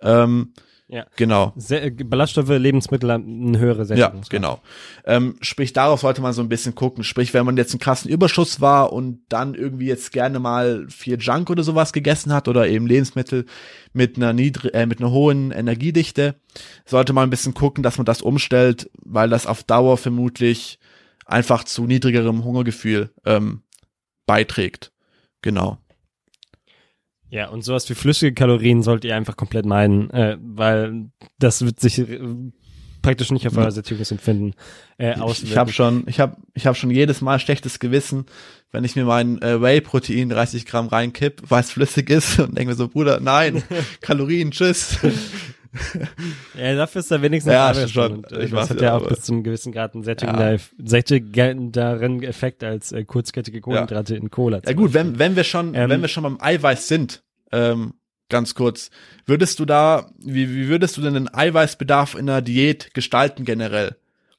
Speaker 2: Ähm, ja. Genau.
Speaker 1: Se Ballaststoffe, Lebensmittel haben eine höhere Sättigung.
Speaker 2: Ja, genau. Ähm, sprich, darauf sollte man so ein bisschen gucken. Sprich, wenn man jetzt einen krassen Überschuss war und dann irgendwie jetzt gerne mal viel Junk oder sowas gegessen hat oder eben Lebensmittel mit einer niedrig, äh, mit einer hohen Energiedichte, sollte man ein bisschen gucken, dass man das umstellt, weil das auf Dauer vermutlich einfach zu niedrigerem Hungergefühl ähm, beiträgt. Genau.
Speaker 1: Ja, und sowas wie flüssige Kalorien sollt ihr einfach komplett meiden, äh, weil das wird sich äh, praktisch nicht auf euer Sättigungsempfinden äh, auswirken.
Speaker 2: Ich habe schon, ich habe, ich habe schon jedes Mal schlechtes Gewissen, wenn ich mir mein äh, Whey-Protein 30 Gramm reinkipp, weil es flüssig ist und denke mir so, Bruder, nein, Kalorien, tschüss.
Speaker 1: ja, dafür ist er wenigstens
Speaker 2: ja, schon.
Speaker 1: Und, äh, ich das hat ja auch bis zum gewissen Grad einen sättigender, ja. sättigenden Effekt als äh, kurzkettige Kohlenhydrate
Speaker 2: ja.
Speaker 1: in Cola.
Speaker 2: Ja gut, wenn, wenn wir schon, ähm, wenn wir schon beim Eiweiß sind, ähm, ganz kurz, würdest du da, wie, wie würdest du denn den Eiweißbedarf in der Diät gestalten generell?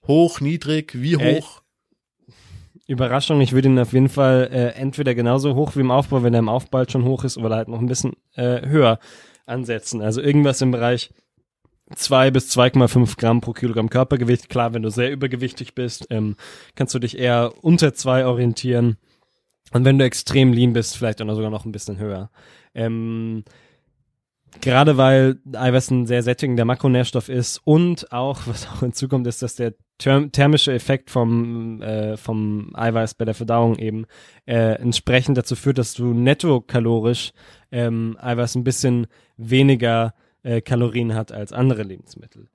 Speaker 2: Hoch, niedrig, wie hoch?
Speaker 1: Äh, Überraschung, ich würde ihn auf jeden Fall äh, entweder genauso hoch wie im Aufbau, wenn er im Aufbau halt schon hoch ist, oder halt noch ein bisschen äh, höher ansetzen. Also irgendwas im Bereich zwei bis 2,5 Gramm pro Kilogramm Körpergewicht. Klar, wenn du sehr übergewichtig bist, ähm, kannst du dich eher unter zwei orientieren. Und wenn du extrem lean bist, vielleicht auch sogar noch ein bisschen höher. Ähm, gerade weil Eiweiß ein sehr sättigender Makronährstoff ist und auch, was auch hinzukommt, ist, dass der thermische Effekt vom, äh, vom Eiweiß bei der Verdauung eben äh, entsprechend dazu führt, dass du nettokalorisch ähm, Eiweiß ein bisschen weniger äh, Kalorien hat als andere Lebensmittel.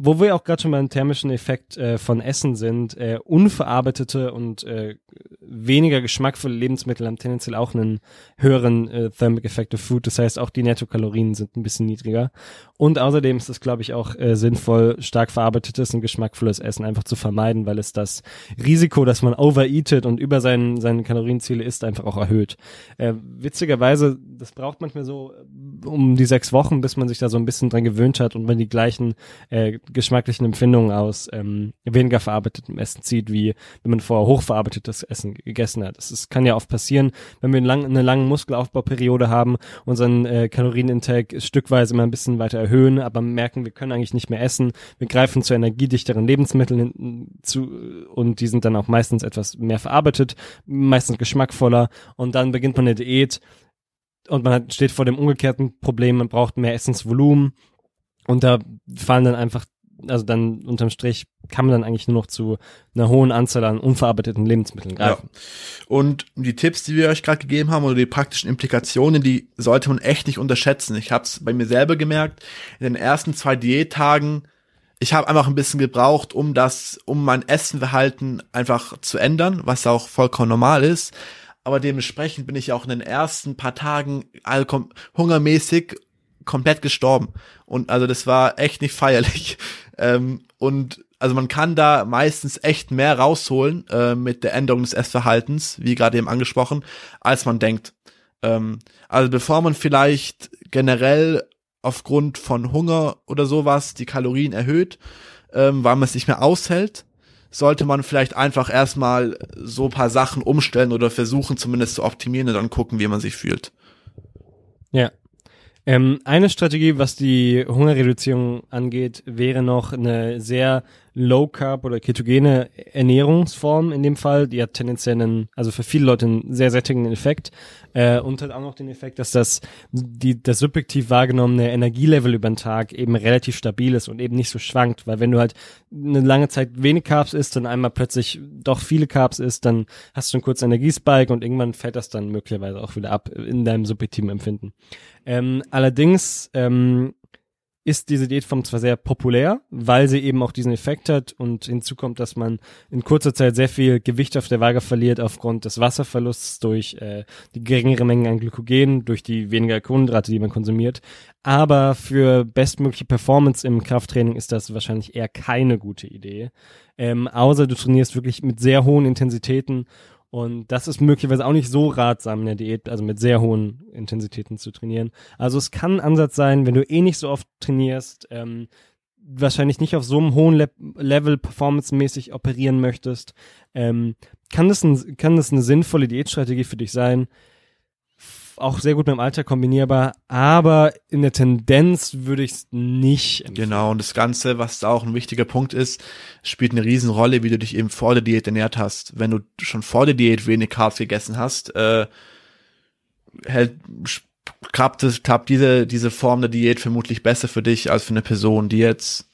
Speaker 1: Wo wir auch gerade schon beim thermischen Effekt äh, von Essen sind, äh, unverarbeitete und äh, weniger geschmackvolle Lebensmittel haben tendenziell auch einen höheren äh, Thermic Effect of Food. Das heißt, auch die Nettokalorien sind ein bisschen niedriger. Und außerdem ist es, glaube ich, auch äh, sinnvoll, stark verarbeitetes und geschmackvolles Essen einfach zu vermeiden, weil es das Risiko, dass man overeatet und über seinen, seine Kalorienziele isst, einfach auch erhöht. Äh, witzigerweise, das braucht manchmal so um die sechs Wochen, bis man sich da so ein bisschen dran gewöhnt hat und man die gleichen äh, geschmacklichen Empfindungen aus ähm, weniger verarbeitetem Essen zieht, wie wenn man vorher hochverarbeitetes Essen gegessen hat. Ist, kann ja oft passieren, wenn wir eine, lang, eine lange Muskelaufbauperiode haben, unseren äh, Kalorienintake stückweise immer ein bisschen weiter erhöhen, aber merken, wir können eigentlich nicht mehr essen. Wir greifen zu energiedichteren Lebensmitteln zu und die sind dann auch meistens etwas mehr verarbeitet, meistens geschmackvoller und dann beginnt man eine Diät und man hat, steht vor dem umgekehrten Problem, man braucht mehr Essensvolumen und da fallen dann einfach also dann unterm Strich kann man dann eigentlich nur noch zu einer hohen Anzahl an unverarbeiteten Lebensmitteln greifen. Ja.
Speaker 2: Und die Tipps, die wir euch gerade gegeben haben oder die praktischen Implikationen, die sollte man echt nicht unterschätzen. Ich habe es bei mir selber gemerkt, in den ersten zwei Diättagen, ich habe einfach ein bisschen gebraucht, um das, um mein Essenverhalten einfach zu ändern, was auch vollkommen normal ist. Aber dementsprechend bin ich auch in den ersten paar Tagen all kom hungermäßig komplett gestorben. Und also das war echt nicht feierlich. Ähm, und also man kann da meistens echt mehr rausholen äh, mit der Änderung des Essverhaltens, wie gerade eben angesprochen, als man denkt. Ähm, also bevor man vielleicht generell aufgrund von Hunger oder sowas die Kalorien erhöht, ähm, weil man es nicht mehr aushält, sollte man vielleicht einfach erstmal so paar Sachen umstellen oder versuchen zumindest zu optimieren und dann gucken, wie man sich fühlt.
Speaker 1: Ja. Ähm, eine Strategie, was die Hungerreduzierung angeht, wäre noch eine sehr Low Carb oder ketogene Ernährungsform in dem Fall. Die hat tendenziell einen, also für viele Leute einen sehr sättigenden Effekt äh, und hat auch noch den Effekt, dass das die das subjektiv wahrgenommene Energielevel über den Tag eben relativ stabil ist und eben nicht so schwankt, weil wenn du halt eine lange Zeit wenig Carbs isst und einmal plötzlich doch viele Carbs isst, dann hast du einen kurzen Energiespike und irgendwann fällt das dann möglicherweise auch wieder ab in deinem subjektiven Empfinden. Ähm, allerdings ähm, ist diese Diätform zwar sehr populär, weil sie eben auch diesen Effekt hat und hinzu kommt, dass man in kurzer Zeit sehr viel Gewicht auf der Waage verliert aufgrund des Wasserverlusts durch äh, die geringere Menge an Glykogen, durch die weniger Kohlenhydrate, die man konsumiert. Aber für bestmögliche Performance im Krafttraining ist das wahrscheinlich eher keine gute Idee. Ähm, außer du trainierst wirklich mit sehr hohen Intensitäten und das ist möglicherweise auch nicht so ratsam in der Diät, also mit sehr hohen Intensitäten zu trainieren. Also es kann ein Ansatz sein, wenn du eh nicht so oft trainierst, ähm, wahrscheinlich nicht auf so einem hohen Le Level performancemäßig operieren möchtest, ähm, kann das, ein, kann das eine sinnvolle Diätstrategie für dich sein, auch sehr gut mit dem Alter kombinierbar, aber in der Tendenz würde ich es nicht.
Speaker 2: Empfehlen. Genau, und das Ganze, was auch ein wichtiger Punkt ist, spielt eine Riesenrolle, wie du dich eben vor der Diät ernährt hast. Wenn du schon vor der Diät wenig Carbs gegessen hast, äh, hält, klappt, es, klappt diese, diese Form der Diät vermutlich besser für dich als für eine Person, die jetzt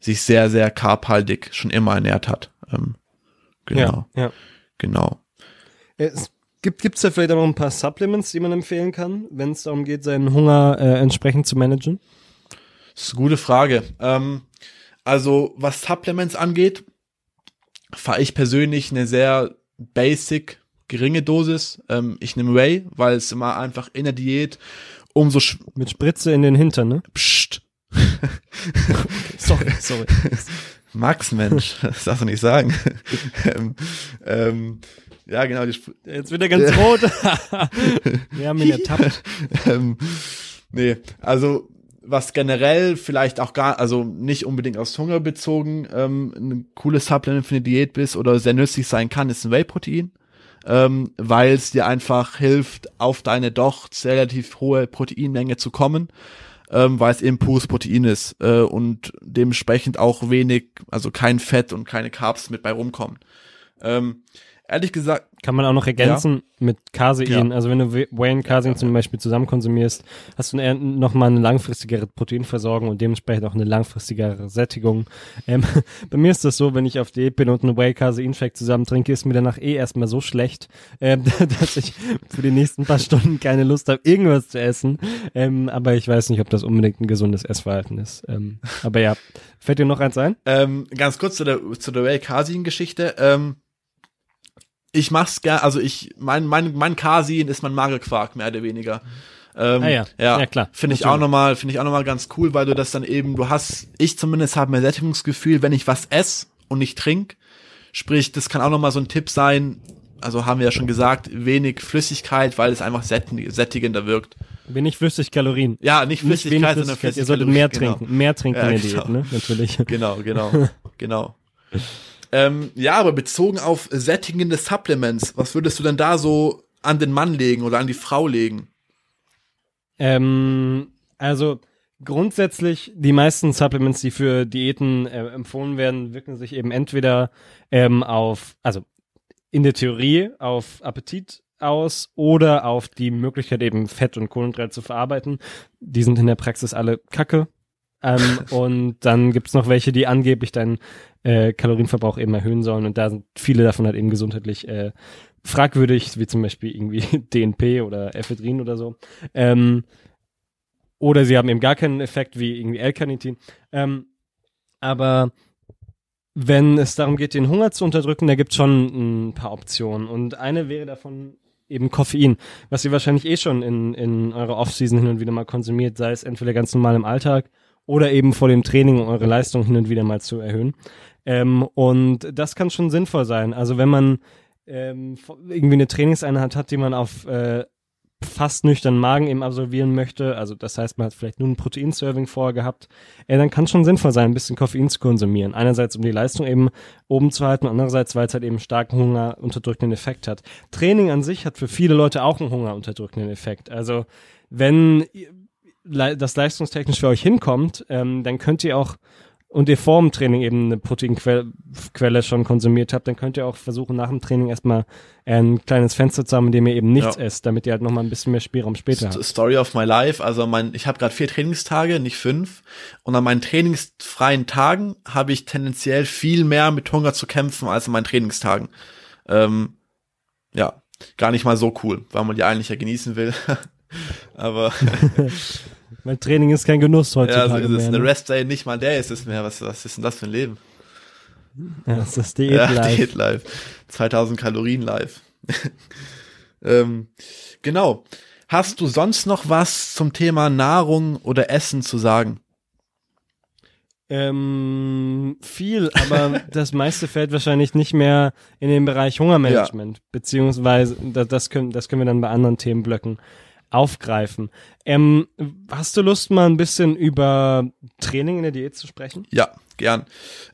Speaker 2: sich sehr, sehr carbhaltig schon immer ernährt hat. Ähm, genau. Ja, ja. Genau.
Speaker 1: Es Gibt gibt's da vielleicht auch noch ein paar Supplements, die man empfehlen kann, wenn es darum geht, seinen Hunger äh, entsprechend zu managen?
Speaker 2: Das ist eine gute Frage. Ähm, also was Supplements angeht, fahre ich persönlich eine sehr basic geringe Dosis. Ähm, ich nehme Whey, weil es immer einfach in der Diät umso
Speaker 1: mit Spritze in den Hintern, ne?
Speaker 2: Psst. sorry, sorry. Max, Mensch, das darfst du nicht sagen. ähm, ähm, ja, genau.
Speaker 1: Jetzt wird er ganz rot. Wir haben ihn ertappt.
Speaker 2: ähm, nee, also was generell vielleicht auch gar, also nicht unbedingt aus Hunger bezogen, ähm, ein cooles Supplement für eine Diät bist oder sehr nützlich sein kann, ist ein Whey-Protein. Ähm, weil es dir einfach hilft, auf deine doch relativ hohe Proteinmenge zu kommen, ähm, weil es eben pures Protein ist äh, und dementsprechend auch wenig, also kein Fett und keine Carbs mit bei rumkommen. Ähm, ehrlich gesagt.
Speaker 1: Kann man auch noch ergänzen ja. mit Casein. Ja. Also wenn du Whey und Casein ja, zum Beispiel zusammen konsumierst, hast du eher nochmal eine langfristigere Proteinversorgung und dementsprechend auch eine langfristigere Sättigung. Ähm, bei mir ist das so, wenn ich auf Diät bin und einen Whey Casein Fact zusammen trinke, ist mir danach eh erstmal so schlecht, ähm, dass ich für die nächsten paar Stunden keine Lust habe, irgendwas zu essen. Ähm, aber ich weiß nicht, ob das unbedingt ein gesundes Essverhalten ist. Ähm, aber ja, fällt dir noch eins ein?
Speaker 2: Ähm, ganz kurz zu der, zu der Whey Casein Geschichte. Ich mach's gern, also ich, mein, mein, mein Casin ist mein Magerquark, mehr oder weniger.
Speaker 1: Ähm, ah ja. ja, ja klar.
Speaker 2: Finde ich auch nochmal, finde ich auch nochmal ganz cool, weil du das dann eben, du hast, ich zumindest habe mehr Sättigungsgefühl, wenn ich was esse und nicht trink. Sprich, das kann auch nochmal so ein Tipp sein, also haben wir ja schon gesagt, wenig Flüssigkeit, weil es einfach sättigender wirkt.
Speaker 1: Wenig Flüssigkalorien.
Speaker 2: Ja, nicht Flüssigkeit, nicht
Speaker 1: sondern Flüssigkeit. Ihr solltet mehr genau. trinken, mehr trinken ja, in der genau. Diät, ne? Natürlich.
Speaker 2: Genau, genau, genau. Ähm, ja, aber bezogen auf sättigende Supplements, was würdest du denn da so an den Mann legen oder an die Frau legen?
Speaker 1: Ähm, also grundsätzlich die meisten Supplements, die für Diäten äh, empfohlen werden, wirken sich eben entweder ähm, auf, also in der Theorie auf Appetit aus oder auf die Möglichkeit eben Fett und Kohlenhydrate zu verarbeiten. Die sind in der Praxis alle Kacke. Ähm, und dann gibt's noch welche, die angeblich deinen äh, Kalorienverbrauch eben erhöhen sollen. Und da sind viele davon halt eben gesundheitlich äh, fragwürdig, wie zum Beispiel irgendwie DNP oder Ephedrin oder so. Ähm, oder sie haben eben gar keinen Effekt wie irgendwie L-Carnitin. Ähm, aber wenn es darum geht, den Hunger zu unterdrücken, da gibt es schon ein paar Optionen. Und eine wäre davon eben Koffein, was ihr wahrscheinlich eh schon in, in eurer Offseason hin und wieder mal konsumiert, sei es entweder ganz normal im Alltag oder eben vor dem Training, eure Leistung hin und wieder mal zu erhöhen. Ähm, und das kann schon sinnvoll sein. Also wenn man ähm, irgendwie eine Trainingseinheit hat, die man auf äh, fast nüchternen Magen eben absolvieren möchte, also das heißt, man hat vielleicht nur ein Proteinserving vorher gehabt, äh, dann kann schon sinnvoll sein, ein bisschen Koffein zu konsumieren. Einerseits, um die Leistung eben oben zu halten, andererseits, weil es halt eben starken Hunger unterdrückenden Effekt hat. Training an sich hat für viele Leute auch einen Hunger unterdrückenden Effekt. Also wenn das leistungstechnisch für euch hinkommt, ähm, dann könnt ihr auch und ihr vor dem Training eben eine Proteinquelle schon konsumiert habt, dann könnt ihr auch versuchen, nach dem Training erstmal ein kleines Fenster zu haben, in dem ihr eben nichts ja. esst, damit ihr halt nochmal ein bisschen mehr Spielraum später
Speaker 2: habt. Story of my life, also mein, ich habe gerade vier Trainingstage, nicht fünf. Und an meinen trainingsfreien Tagen habe ich tendenziell viel mehr mit Hunger zu kämpfen als an meinen Trainingstagen. Ähm, ja, gar nicht mal so cool, weil man die eigentlich ja genießen will. Aber
Speaker 1: Mein Training ist kein Genuss heutzutage
Speaker 2: Ja, also
Speaker 1: ist
Speaker 2: mehr, eine ne? Rest-Day nicht mal der ist es mehr. Was, was ist denn das für ein Leben?
Speaker 1: Ja, das ist Diät-Life. Ja,
Speaker 2: Diät-Life. 2000 Kalorien live. ähm, genau. Hast du sonst noch was zum Thema Nahrung oder Essen zu sagen?
Speaker 1: Ähm, viel, aber das meiste fällt wahrscheinlich nicht mehr in den Bereich Hungermanagement, ja. beziehungsweise das, das, können, das können wir dann bei anderen Themenblöcken aufgreifen. Ähm, hast du Lust, mal ein bisschen über Training in der Diät zu sprechen?
Speaker 2: Ja, gern.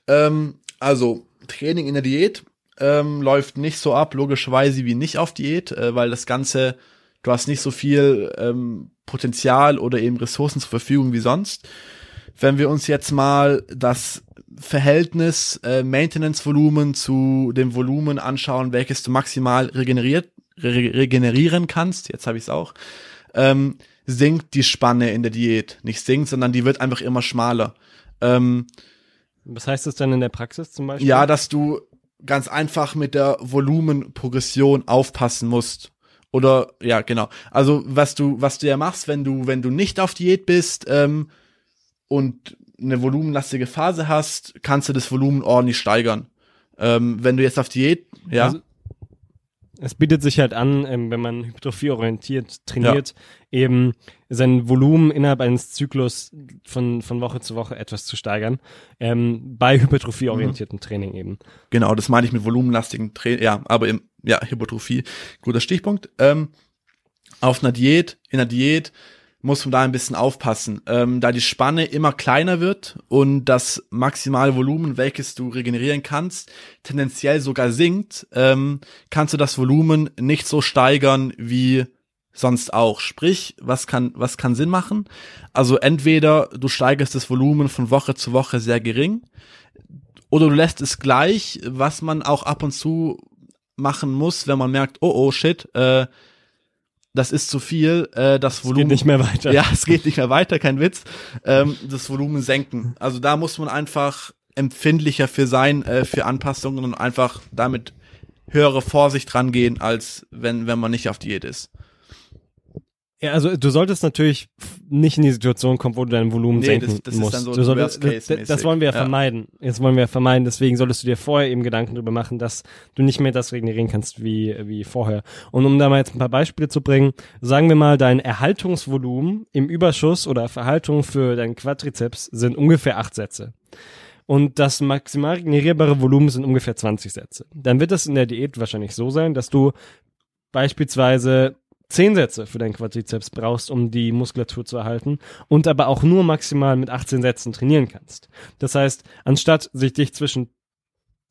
Speaker 2: Ähm, also, Training in der Diät ähm, läuft nicht so ab, logischerweise wie nicht auf Diät, äh, weil das Ganze, du hast nicht so viel ähm, Potenzial oder eben Ressourcen zur Verfügung wie sonst. Wenn wir uns jetzt mal das Verhältnis äh, Maintenance-Volumen zu dem Volumen anschauen, welches du maximal regeneriert, re regenerieren kannst, jetzt habe ich es auch, ähm, sinkt die Spanne in der Diät. Nicht sinkt, sondern die wird einfach immer schmaler. Ähm,
Speaker 1: Was heißt das dann in der Praxis zum Beispiel?
Speaker 2: Ja, dass du ganz einfach mit der Volumenprogression aufpassen musst. Oder ja, genau. Also was du, was du ja machst, wenn du, wenn du nicht auf Diät bist ähm, und eine volumenlastige Phase hast, kannst du das Volumen ordentlich steigern. Ähm, wenn du jetzt auf Diät, ja. Also,
Speaker 1: es bietet sich halt an, ähm, wenn man hypertrophieorientiert trainiert, ja. eben sein Volumen innerhalb eines Zyklus von, von Woche zu Woche etwas zu steigern, ähm, bei hypertrophieorientiertem mhm. Training eben.
Speaker 2: Genau, das meine ich mit volumenlastigen Training, ja, aber im, ja, Hypertrophie, guter Stichpunkt. Ähm, auf einer Diät, in einer Diät muss man da ein bisschen aufpassen, ähm, da die Spanne immer kleiner wird und das maximale Volumen, welches du regenerieren kannst, tendenziell sogar sinkt, ähm, kannst du das Volumen nicht so steigern wie sonst auch. Sprich, was kann, was kann Sinn machen? Also entweder du steigerst das Volumen von Woche zu Woche sehr gering oder du lässt es gleich, was man auch ab und zu machen muss, wenn man merkt, oh oh shit, äh, das ist zu viel, äh, das Volumen. Es
Speaker 1: geht nicht mehr weiter.
Speaker 2: Ja, es geht nicht mehr weiter, kein Witz. Ähm, das Volumen senken. Also da muss man einfach empfindlicher für sein, äh, für Anpassungen und einfach damit höhere Vorsicht rangehen, als wenn, wenn man nicht auf Diät ist.
Speaker 1: Ja, also du solltest natürlich nicht in die Situation kommen, wo du dein Volumen nee, senken das, das musst. So du solltest, das, das wollen wir ja, vermeiden. Jetzt wollen wir ja vermeiden, deswegen solltest du dir vorher eben Gedanken darüber machen, dass du nicht mehr das regenerieren kannst wie, wie vorher. Und um da mal jetzt ein paar Beispiele zu bringen, sagen wir mal, dein Erhaltungsvolumen im Überschuss oder Verhaltung für deinen Quadrizeps sind ungefähr acht Sätze. Und das maximal regenerierbare Volumen sind ungefähr 20 Sätze. Dann wird das in der Diät wahrscheinlich so sein, dass du beispielsweise zehn Sätze für deinen Quadrizeps brauchst, um die Muskulatur zu erhalten und aber auch nur maximal mit 18 Sätzen trainieren kannst. Das heißt, anstatt sich dich zwischen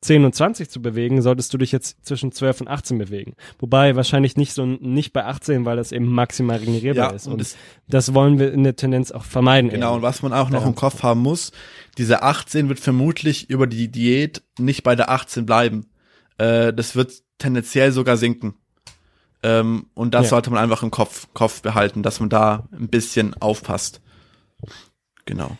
Speaker 1: 10 und 20 zu bewegen, solltest du dich jetzt zwischen 12 und 18 bewegen. Wobei wahrscheinlich nicht so nicht bei 18, weil das eben maximal regenerierbar ja, ist. Und, und das, das, wollen wir in der Tendenz auch vermeiden.
Speaker 2: Genau, eben. und was man auch noch ja. im Kopf haben muss, diese 18 wird vermutlich über die Diät nicht bei der 18 bleiben. Äh, das wird tendenziell sogar sinken. Ähm, und das ja. sollte man einfach im Kopf, Kopf behalten, dass man da ein bisschen aufpasst. Genau.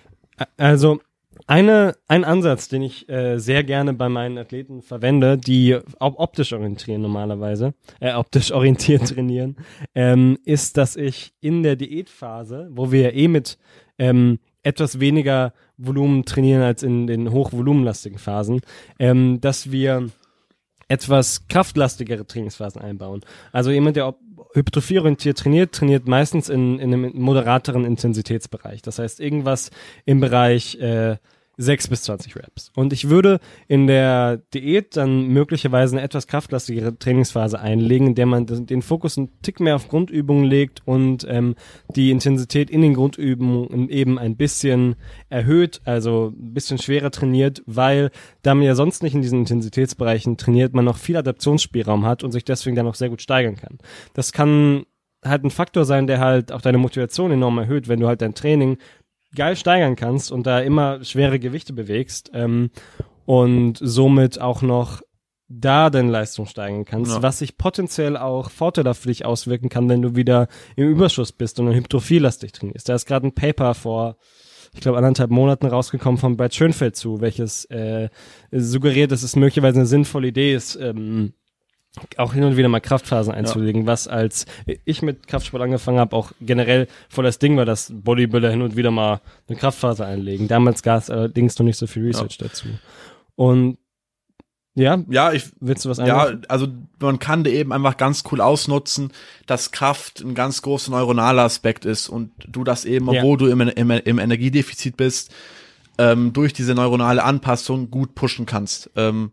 Speaker 1: Also eine, ein Ansatz, den ich äh, sehr gerne bei meinen Athleten verwende, die auch optisch orientieren normalerweise, äh, optisch orientiert trainieren, ähm, ist, dass ich in der Diätphase, wo wir eh mit ähm, etwas weniger Volumen trainieren als in den hochvolumenlastigen Phasen, ähm, dass wir etwas kraftlastigere Trainingsphasen einbauen. Also jemand, der hypertrophieorientiert trainiert, trainiert meistens in, in einem moderateren Intensitätsbereich. Das heißt, irgendwas im Bereich äh, 6 bis 20 Reps. Und ich würde in der Diät dann möglicherweise eine etwas kraftlastigere Trainingsphase einlegen, in der man den Fokus einen Tick mehr auf Grundübungen legt und ähm, die Intensität in den Grundübungen eben ein bisschen erhöht, also ein bisschen schwerer trainiert, weil da man ja sonst nicht in diesen Intensitätsbereichen trainiert, man noch viel Adaptionsspielraum hat und sich deswegen dann auch sehr gut steigern kann. Das kann halt ein Faktor sein, der halt auch deine Motivation enorm erhöht, wenn du halt dein Training geil steigern kannst und da immer schwere Gewichte bewegst ähm, und somit auch noch da deine Leistung steigern kannst, ja. was sich potenziell auch vorteilhaft für dich auswirken kann, wenn du wieder im Überschuss bist und hypertrophielastig trainierst. Da ist gerade ein Paper vor ich glaube, anderthalb Monaten rausgekommen von Brad Schönfeld zu, welches äh, suggeriert, dass es möglicherweise eine sinnvolle Idee ist, ähm, auch hin und wieder mal Kraftphasen einzulegen, ja. was als ich mit Kraftsport angefangen habe, auch generell voll das Ding war, dass Bodybuilder hin und wieder mal eine Kraftphase einlegen. Damals gab es allerdings noch nicht so viel Research ja. dazu. Und ja,
Speaker 2: ja, ich willst du was Ja, also man kann da eben einfach ganz cool ausnutzen, dass Kraft ein ganz großer neuronaler Aspekt ist und du das eben, obwohl ja. du im, im, im Energiedefizit bist, ähm, durch diese neuronale Anpassung gut pushen kannst. Ähm,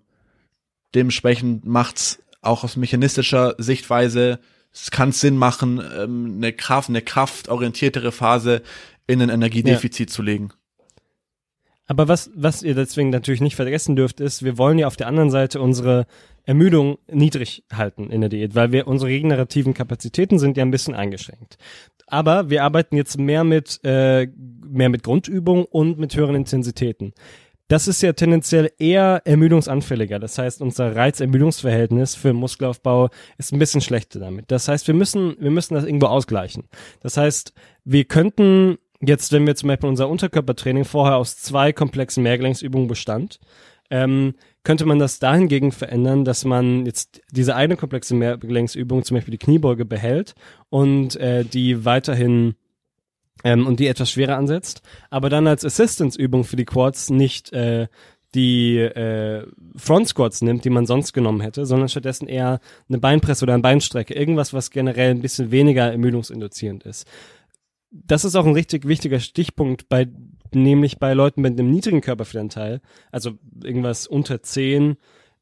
Speaker 2: dementsprechend macht's auch aus mechanistischer Sichtweise es kann Sinn machen, ähm, eine Kraft, eine kraftorientiertere Phase in ein Energiedefizit ja. zu legen.
Speaker 1: Aber was, was ihr deswegen natürlich nicht vergessen dürft, ist, wir wollen ja auf der anderen Seite unsere Ermüdung niedrig halten in der Diät, weil wir unsere regenerativen Kapazitäten sind ja ein bisschen eingeschränkt. Aber wir arbeiten jetzt mehr mit äh, mehr mit Grundübungen und mit höheren Intensitäten das ist ja tendenziell eher ermüdungsanfälliger. Das heißt, unser Reiz-Ermüdungsverhältnis für Muskelaufbau ist ein bisschen schlechter damit. Das heißt, wir müssen, wir müssen das irgendwo ausgleichen. Das heißt, wir könnten jetzt, wenn wir zum Beispiel unser Unterkörpertraining vorher aus zwei komplexen Mehrgelenksübungen bestand, ähm, könnte man das dahingegen verändern, dass man jetzt diese eine komplexe Mehrgelenksübung, zum Beispiel die Kniebeuge, behält und äh, die weiterhin ähm, und die etwas schwerer ansetzt, aber dann als Assistance-Übung für die Quads nicht äh, die äh, Front Squats nimmt, die man sonst genommen hätte, sondern stattdessen eher eine Beinpresse oder eine Beinstrecke, irgendwas, was generell ein bisschen weniger ermüdungsinduzierend ist. Das ist auch ein richtig wichtiger Stichpunkt bei nämlich bei Leuten mit einem niedrigen Körperfettanteil, also irgendwas unter 10,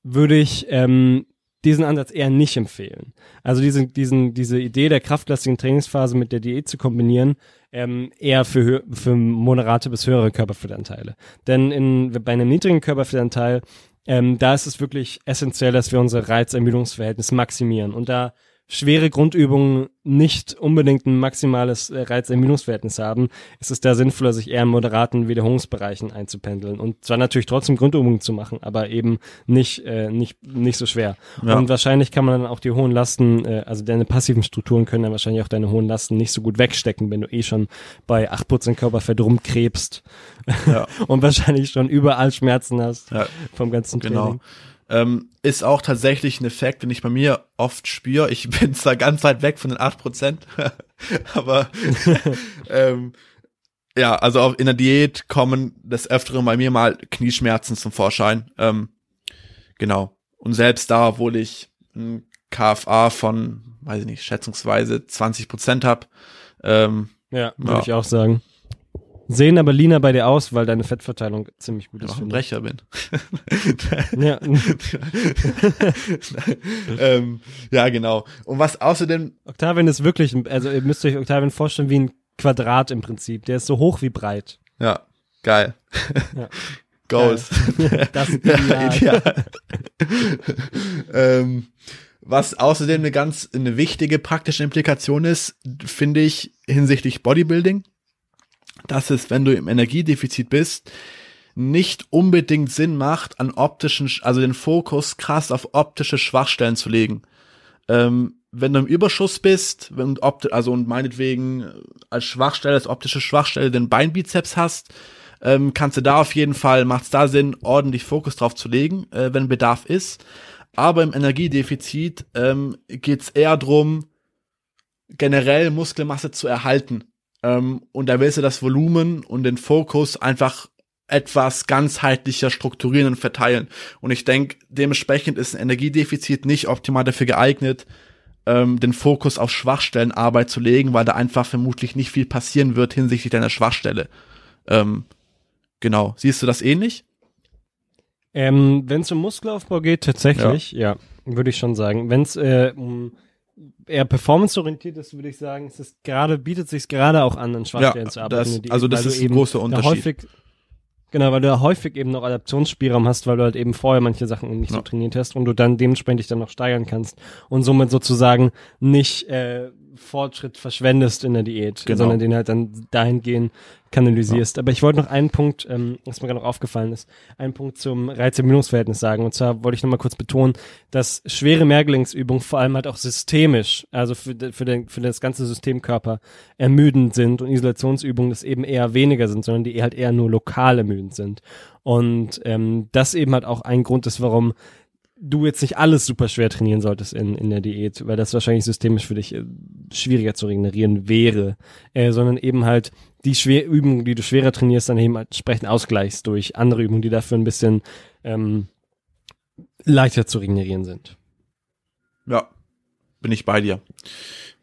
Speaker 1: würde ich ähm, diesen Ansatz eher nicht empfehlen. Also diese, diesen, diese Idee der kraftlastigen Trainingsphase mit der Diät zu kombinieren, ähm, eher für, für moderate bis höhere Körperfettanteile. Denn in, bei einem niedrigen Körperfettanteil, ähm, da ist es wirklich essentiell, dass wir unser Reizermüdungsverhältnis maximieren. Und da schwere Grundübungen nicht unbedingt ein maximales äh, Reiz-Ermüdungsverhältnis haben, ist es da sinnvoller, sich eher in moderaten Wiederholungsbereichen einzupendeln und zwar natürlich trotzdem Grundübungen zu machen, aber eben nicht äh, nicht nicht so schwer. Ja. Und wahrscheinlich kann man dann auch die hohen Lasten, äh, also deine passiven Strukturen können dann wahrscheinlich auch deine hohen Lasten nicht so gut wegstecken, wenn du eh schon bei 8% Körperfett rumkrebst ja. und wahrscheinlich schon überall Schmerzen hast ja. vom ganzen genau. Training. Genau.
Speaker 2: Ähm, ist auch tatsächlich ein Effekt, den ich bei mir oft spüre. Ich bin zwar ganz weit weg von den 8%, aber ähm, ja, also auch in der Diät kommen des Öfteren bei mir mal Knieschmerzen zum Vorschein. Ähm, genau. Und selbst da, obwohl ich ein KFA von, weiß ich nicht, schätzungsweise 20 Prozent habe. Ähm,
Speaker 1: ja, würde ja. ich auch sagen. Sehen aber leaner bei dir aus, weil deine Fettverteilung ziemlich gut
Speaker 2: ist.
Speaker 1: Ich
Speaker 2: ein Brecher bin. ja. ähm, ja, genau. Und was außerdem.
Speaker 1: Octavian ist wirklich, also ihr müsst euch Octavian vorstellen wie ein Quadrat im Prinzip. Der ist so hoch wie breit.
Speaker 2: Ja, geil. Ja. Goals. das ist ideal. ideal. ähm, was außerdem eine ganz eine wichtige praktische Implikation ist, finde ich hinsichtlich Bodybuilding dass es, wenn du im Energiedefizit bist, nicht unbedingt Sinn macht, an optischen, also den Fokus krass auf optische Schwachstellen zu legen. Ähm, wenn du im Überschuss bist, wenn, also und meinetwegen als Schwachstelle, als optische Schwachstelle den Beinbizeps hast, ähm, kannst du da auf jeden Fall, macht es da Sinn, ordentlich Fokus drauf zu legen, äh, wenn Bedarf ist. Aber im Energiedefizit ähm, geht es eher drum, generell Muskelmasse zu erhalten Ähm, und da willst du das Volumen und den Fokus einfach etwas ganzheitlicher strukturieren und verteilen. Und ich denke, dementsprechend ist ein Energiedefizit nicht optimal dafür geeignet, ähm, den Fokus auf Schwachstellenarbeit zu legen, weil da einfach vermutlich nicht viel passieren wird hinsichtlich deiner Schwachstelle. Ähm, genau. Siehst du das ähnlich?
Speaker 1: Ähm, Wenn es um Muskelaufbau geht, tatsächlich, ja, ja würde ich schon sagen. Wenn es äh, um eher performanceorientiert ist, würde ich sagen, es ist gerade, bietet sich gerade auch an, an Schwachstellen
Speaker 2: Ja,
Speaker 1: zu arbeiten.
Speaker 2: das- also das ist ein
Speaker 1: eben
Speaker 2: großer Unterschied.
Speaker 1: Häufig, genau, weil du da häufig eben noch Adaptionsspielraum hast, weil du halt eben vorher manche Sachen nicht so
Speaker 2: Ja.
Speaker 1: trainiert hast und du dann dementsprechend dich dann noch steigern kannst und somit sozusagen nicht äh, Fortschritt verschwendest in der Diät,
Speaker 2: Genau.
Speaker 1: sondern den halt dann dahingehend kanalisierst. Aber ich wollte noch einen Punkt, ähm, was mir gerade noch aufgefallen ist, einen Punkt zum Reiz-Ermüdungsverhältnis sagen. Und zwar wollte ich nochmal kurz betonen, dass schwere Mehrgelenksübungen vor allem halt auch systemisch, also für, für, den, für das ganze Systemkörper ermüdend sind und Isolationsübungen das eben eher weniger sind, sondern die halt eher nur lokal ermüdend sind. Und ähm, das eben halt auch ein Grund ist, warum du jetzt nicht alles super schwer trainieren solltest in, in der Diät, weil das wahrscheinlich systemisch für dich äh, schwieriger zu regenerieren wäre, äh, sondern eben halt die schwer Übungen, die du schwerer trainierst, dann eben halt entsprechend ausgleichst durch andere Übungen, die dafür ein bisschen ähm, leichter zu regenerieren sind.
Speaker 2: Ja, bin ich bei dir.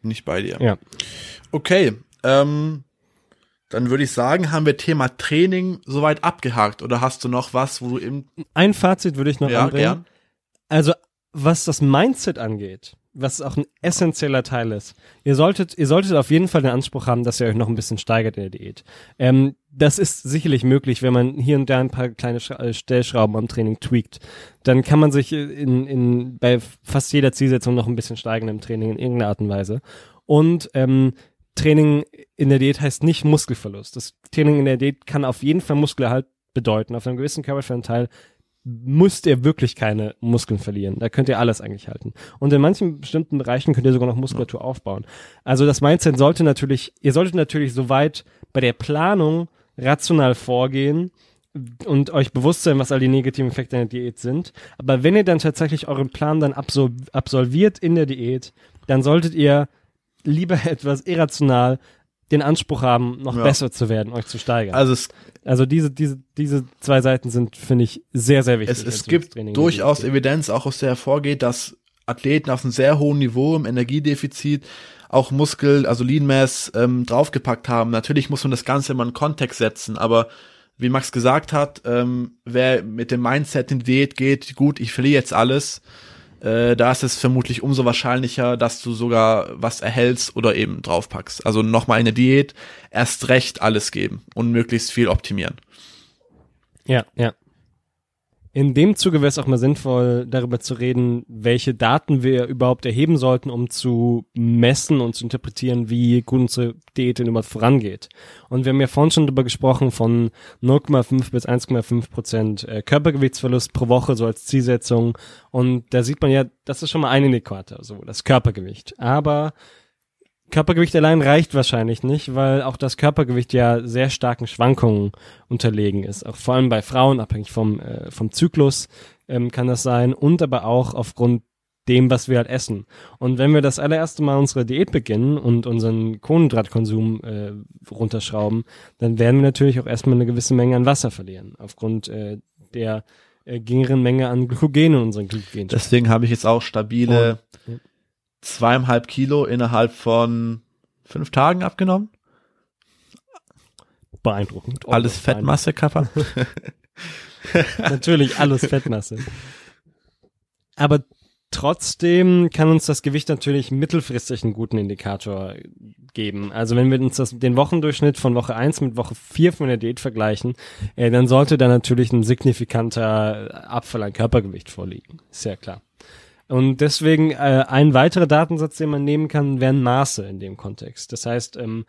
Speaker 2: Bin ich bei dir.
Speaker 1: Ja.
Speaker 2: Okay, ähm, dann würde ich sagen, haben wir Thema Training soweit abgehakt. Oder hast du noch was, wo du im
Speaker 1: Ein Fazit würde ich noch
Speaker 2: ja,
Speaker 1: anbringen.
Speaker 2: gern.
Speaker 1: Also, was das Mindset angeht, was auch ein essentieller Teil ist, ihr solltet, ihr solltet auf jeden Fall den Anspruch haben, dass ihr euch noch ein bisschen steigert in der Diät. Ähm, das ist sicherlich möglich, wenn man hier und da ein paar kleine Schra äh, Stellschrauben am Training tweakt. Dann kann man sich in, in, bei fast jeder Zielsetzung noch ein bisschen steigern im Training in irgendeiner Art und Weise. Und ähm, Training in der Diät heißt nicht Muskelverlust. Das Training in der Diät kann auf jeden Fall Muskelerhalt bedeuten. Auf einem gewissen Körperfettanteil müsst ihr wirklich keine Muskeln verlieren. Da könnt ihr alles eigentlich halten. Und in manchen bestimmten Bereichen könnt ihr sogar noch Muskulatur aufbauen. Also das Mindset sollte natürlich, ihr solltet natürlich soweit bei der Planung rational vorgehen und euch bewusst sein, was all die negativen Effekte in der Diät sind. Aber wenn ihr dann tatsächlich euren Plan dann absol absolviert in der Diät, dann solltet ihr lieber etwas irrational den Anspruch haben, noch
Speaker 2: Ja.
Speaker 1: besser zu werden, euch zu steigern.
Speaker 2: Also es,
Speaker 1: Also diese, diese, diese zwei Seiten sind, finde ich, sehr, sehr wichtig.
Speaker 2: es, es gibt durchaus. Evidenz, auch aus der hervorgeht, dass Athleten auf einem sehr hohen Niveau im Energiedefizit auch Muskel, also Lean Mass ähm, draufgepackt haben. Natürlich muss man das Ganze immer in Kontext setzen, aber wie Max gesagt hat, ähm, wer mit dem Mindset in die Diät geht, gut, ich verliere jetzt alles, äh, da ist es vermutlich umso wahrscheinlicher, dass du sogar was erhältst oder eben draufpackst. Also nochmal eine Diät, erst recht alles geben und möglichst viel optimieren.
Speaker 1: Ja, ja. In dem Zuge wäre es auch mal sinnvoll, darüber zu reden, welche Daten wir überhaupt erheben sollten, um zu messen und zu interpretieren, wie gut unsere Diät denn überhaupt vorangeht. Und wir haben ja vorhin schon darüber gesprochen von 0,5 bis 1,5 Prozent äh, Körpergewichtsverlust pro Woche so als Zielsetzung. Und da sieht man ja, das ist schon mal ein Indikator, so das Körpergewicht. Aber Körpergewicht allein reicht wahrscheinlich nicht, weil auch das Körpergewicht ja sehr starken Schwankungen unterlegen ist. Auch vor allem bei Frauen, abhängig vom, äh, vom Zyklus ähm, kann das sein und aber auch aufgrund dem, was wir halt essen. Und wenn wir das allererste Mal unsere Diät beginnen und unseren Kohlenhydratkonsum äh, runterschrauben, dann werden wir natürlich auch erstmal eine gewisse Menge an Wasser verlieren, aufgrund äh, der äh, geringeren Menge an Glykogen in unseren Glykogen.
Speaker 2: Deswegen habe ich jetzt auch stabile
Speaker 1: ja.
Speaker 2: Zweieinhalb Kilo innerhalb von fünf Tagen abgenommen.
Speaker 1: beeindruckend.
Speaker 2: Alles
Speaker 1: Beeindruckend.
Speaker 2: Fettmasse, Kappa.
Speaker 1: Natürlich alles Fettmasse. Aber trotzdem kann uns das Gewicht natürlich mittelfristig einen guten Indikator geben. Also wenn wir uns das, den Wochendurchschnitt von Woche 1 mit Woche 4 von der Diät vergleichen, äh, dann sollte da natürlich ein signifikanter Abfall an Körpergewicht vorliegen. Ist ja klar. Und deswegen äh, ein weiterer Datensatz, den man nehmen kann, wären Maße in dem Kontext. Das heißt, ähm,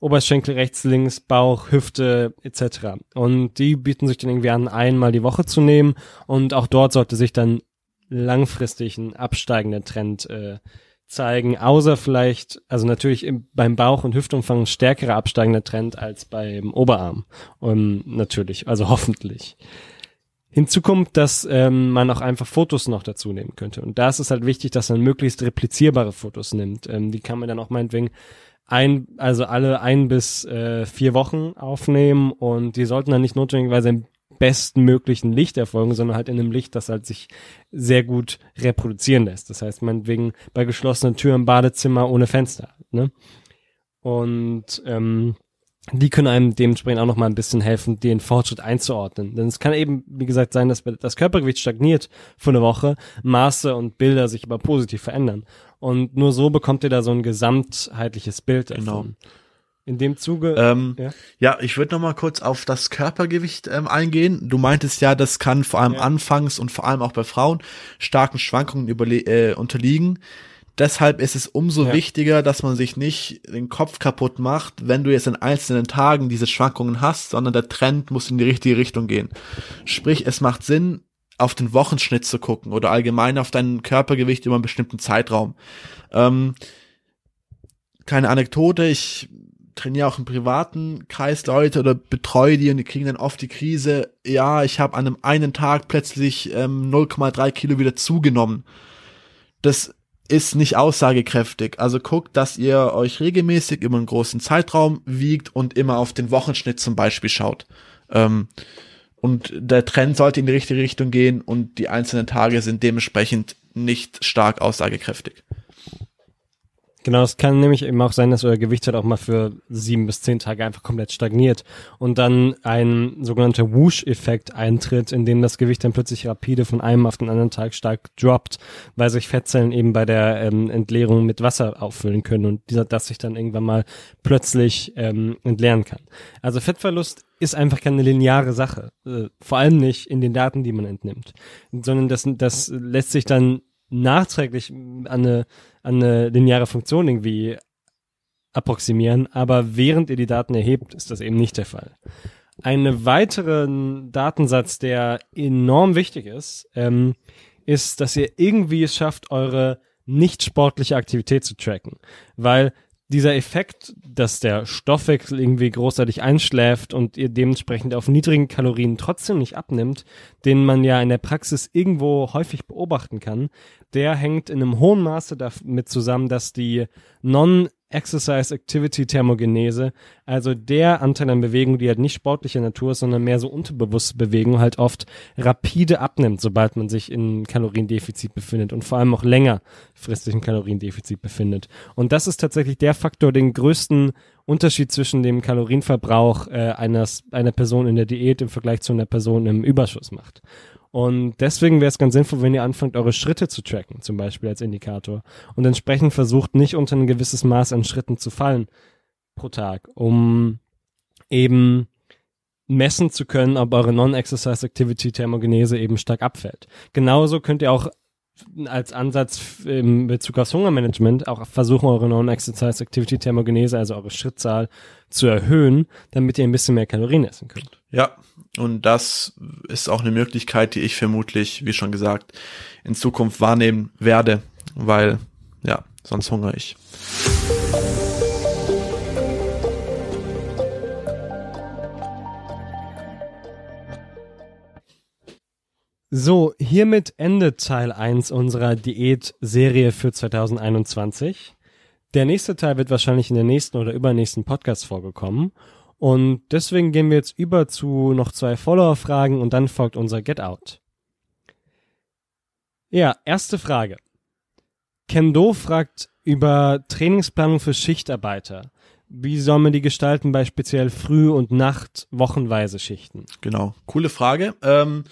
Speaker 1: Oberschenkel rechts, links, Bauch, Hüfte etc. Und die bieten sich dann irgendwie an, einmal die Woche zu nehmen. Und auch dort sollte sich dann langfristig ein absteigender Trend äh, zeigen, außer vielleicht, also natürlich im, beim Bauch- und Hüftumfang ein stärkerer absteigender Trend als beim Oberarm. Um, natürlich, also hoffentlich. Hinzu kommt, dass ähm, man auch einfach Fotos noch dazu nehmen könnte. Und da ist es halt wichtig, dass man möglichst replizierbare Fotos nimmt. Ähm, die kann man dann auch meinetwegen ein, also alle ein bis äh, vier Wochen aufnehmen und die sollten dann nicht notwendigerweise im bestmöglichen Licht erfolgen, sondern halt in einem Licht, das halt sich sehr gut reproduzieren lässt. Das heißt, meinetwegen bei geschlossenen Türen im Badezimmer ohne Fenster. Ne? Und ähm, die können einem dementsprechend auch noch mal ein bisschen helfen, den Fortschritt einzuordnen. Denn es kann eben, wie gesagt, sein, dass das Körpergewicht stagniert für eine Woche, Maße und Bilder sich aber positiv verändern. Und nur so bekommt ihr da so ein gesamtheitliches Bild davon. Genau. In dem Zuge.
Speaker 2: Ähm, ja? ja, ich würde noch mal kurz auf das Körpergewicht ähm, eingehen. Du meintest ja, das kann vor allem ja. anfangs und vor allem auch bei Frauen starken Schwankungen äh, unterliegen. Deshalb ist es umso ja. wichtiger, dass man sich nicht den Kopf kaputt macht, wenn du jetzt in einzelnen Tagen diese Schwankungen hast, sondern der Trend muss in die richtige Richtung gehen. Sprich, es macht Sinn, auf den Wochenschnitt zu gucken oder allgemein auf dein Körpergewicht über einen bestimmten Zeitraum. Ähm, keine Anekdote, ich trainiere auch im privaten Kreis Leute oder betreue die und die kriegen dann oft die Krise, ja, ich habe an einem einen Tag plötzlich ähm, 0,3 Kilo wieder zugenommen. Das ist nicht aussagekräftig. Also guckt, dass ihr euch regelmäßig über einen großen Zeitraum wiegt und immer auf den Wochenschnitt zum Beispiel schaut. Ähm, und der Trend sollte in die richtige Richtung gehen und die einzelnen Tage sind dementsprechend nicht stark aussagekräftig.
Speaker 1: Genau, es kann nämlich eben auch sein, dass euer Gewicht halt auch mal für sieben bis zehn Tage einfach komplett stagniert und dann ein sogenannter Whoosh-Effekt eintritt, in dem das Gewicht dann plötzlich rapide von einem auf den anderen Tag stark droppt, weil sich Fettzellen eben bei der ähm, Entleerung mit Wasser auffüllen können und dieser, das sich dann irgendwann mal plötzlich ähm, entleeren kann. Also Fettverlust ist einfach keine lineare Sache, äh, vor allem nicht in den Daten, die man entnimmt, sondern das, das lässt sich dann nachträglich an eine, an eine lineare Funktion irgendwie approximieren, aber während ihr die Daten erhebt, ist das eben nicht der Fall. Einen weiteren Datensatz, der enorm wichtig ist, ähm, ist, dass ihr irgendwie es schafft, eure nicht sportliche Aktivität zu tracken. Weil dieser Effekt, dass der Stoffwechsel irgendwie großartig einschläft und ihr dementsprechend auf niedrigen Kalorien trotzdem nicht abnimmt, den man ja in der Praxis irgendwo häufig beobachten kann, der hängt in einem hohen Maße damit zusammen, dass die non Exercise Activity Thermogenese, also der Anteil an Bewegung, die halt nicht sportlicher Natur ist, sondern mehr so unterbewusste Bewegung, halt oft rapide abnimmt, sobald man sich in Kaloriendefizit befindet und vor allem auch längerfristig in Kaloriendefizit befindet. Und das ist tatsächlich der Faktor, den größten Unterschied zwischen dem Kalorienverbrauch äh, eines, einer Person in der Diät im Vergleich zu einer Person im Überschuss macht. Und deswegen wäre es ganz sinnvoll, wenn ihr anfangt, eure Schritte zu tracken, zum Beispiel als Indikator. Und entsprechend versucht, nicht unter ein gewisses Maß an Schritten zu fallen pro Tag, um eben messen zu können, ob eure Non-Exercise Activity Thermogenese eben stark abfällt. Genauso könnt ihr auch als Ansatz im Bezug aufs Hungermanagement auch versuchen, eure Non-Exercise Activity Thermogenese, also eure Schrittzahl, zu erhöhen, damit ihr ein bisschen mehr Kalorien essen könnt.
Speaker 2: Ja, und das ist auch eine Möglichkeit, die ich vermutlich, wie schon gesagt, in Zukunft wahrnehmen werde, weil, ja, sonst hungere ich.
Speaker 1: So, hiermit endet Teil 1 unserer Diät-Serie für 2021. Der nächste Teil wird wahrscheinlich in der nächsten oder übernächsten Podcast vorgekommen. Und deswegen gehen wir jetzt über zu noch zwei Follower-Fragen und dann folgt unser Get Out. Ja, erste Frage. Kendo fragt über Trainingsplanung für Schichtarbeiter. Wie soll man die gestalten bei speziell Früh- und Nacht, wochenweise Schichten?
Speaker 2: Genau, coole Frage. Ähm,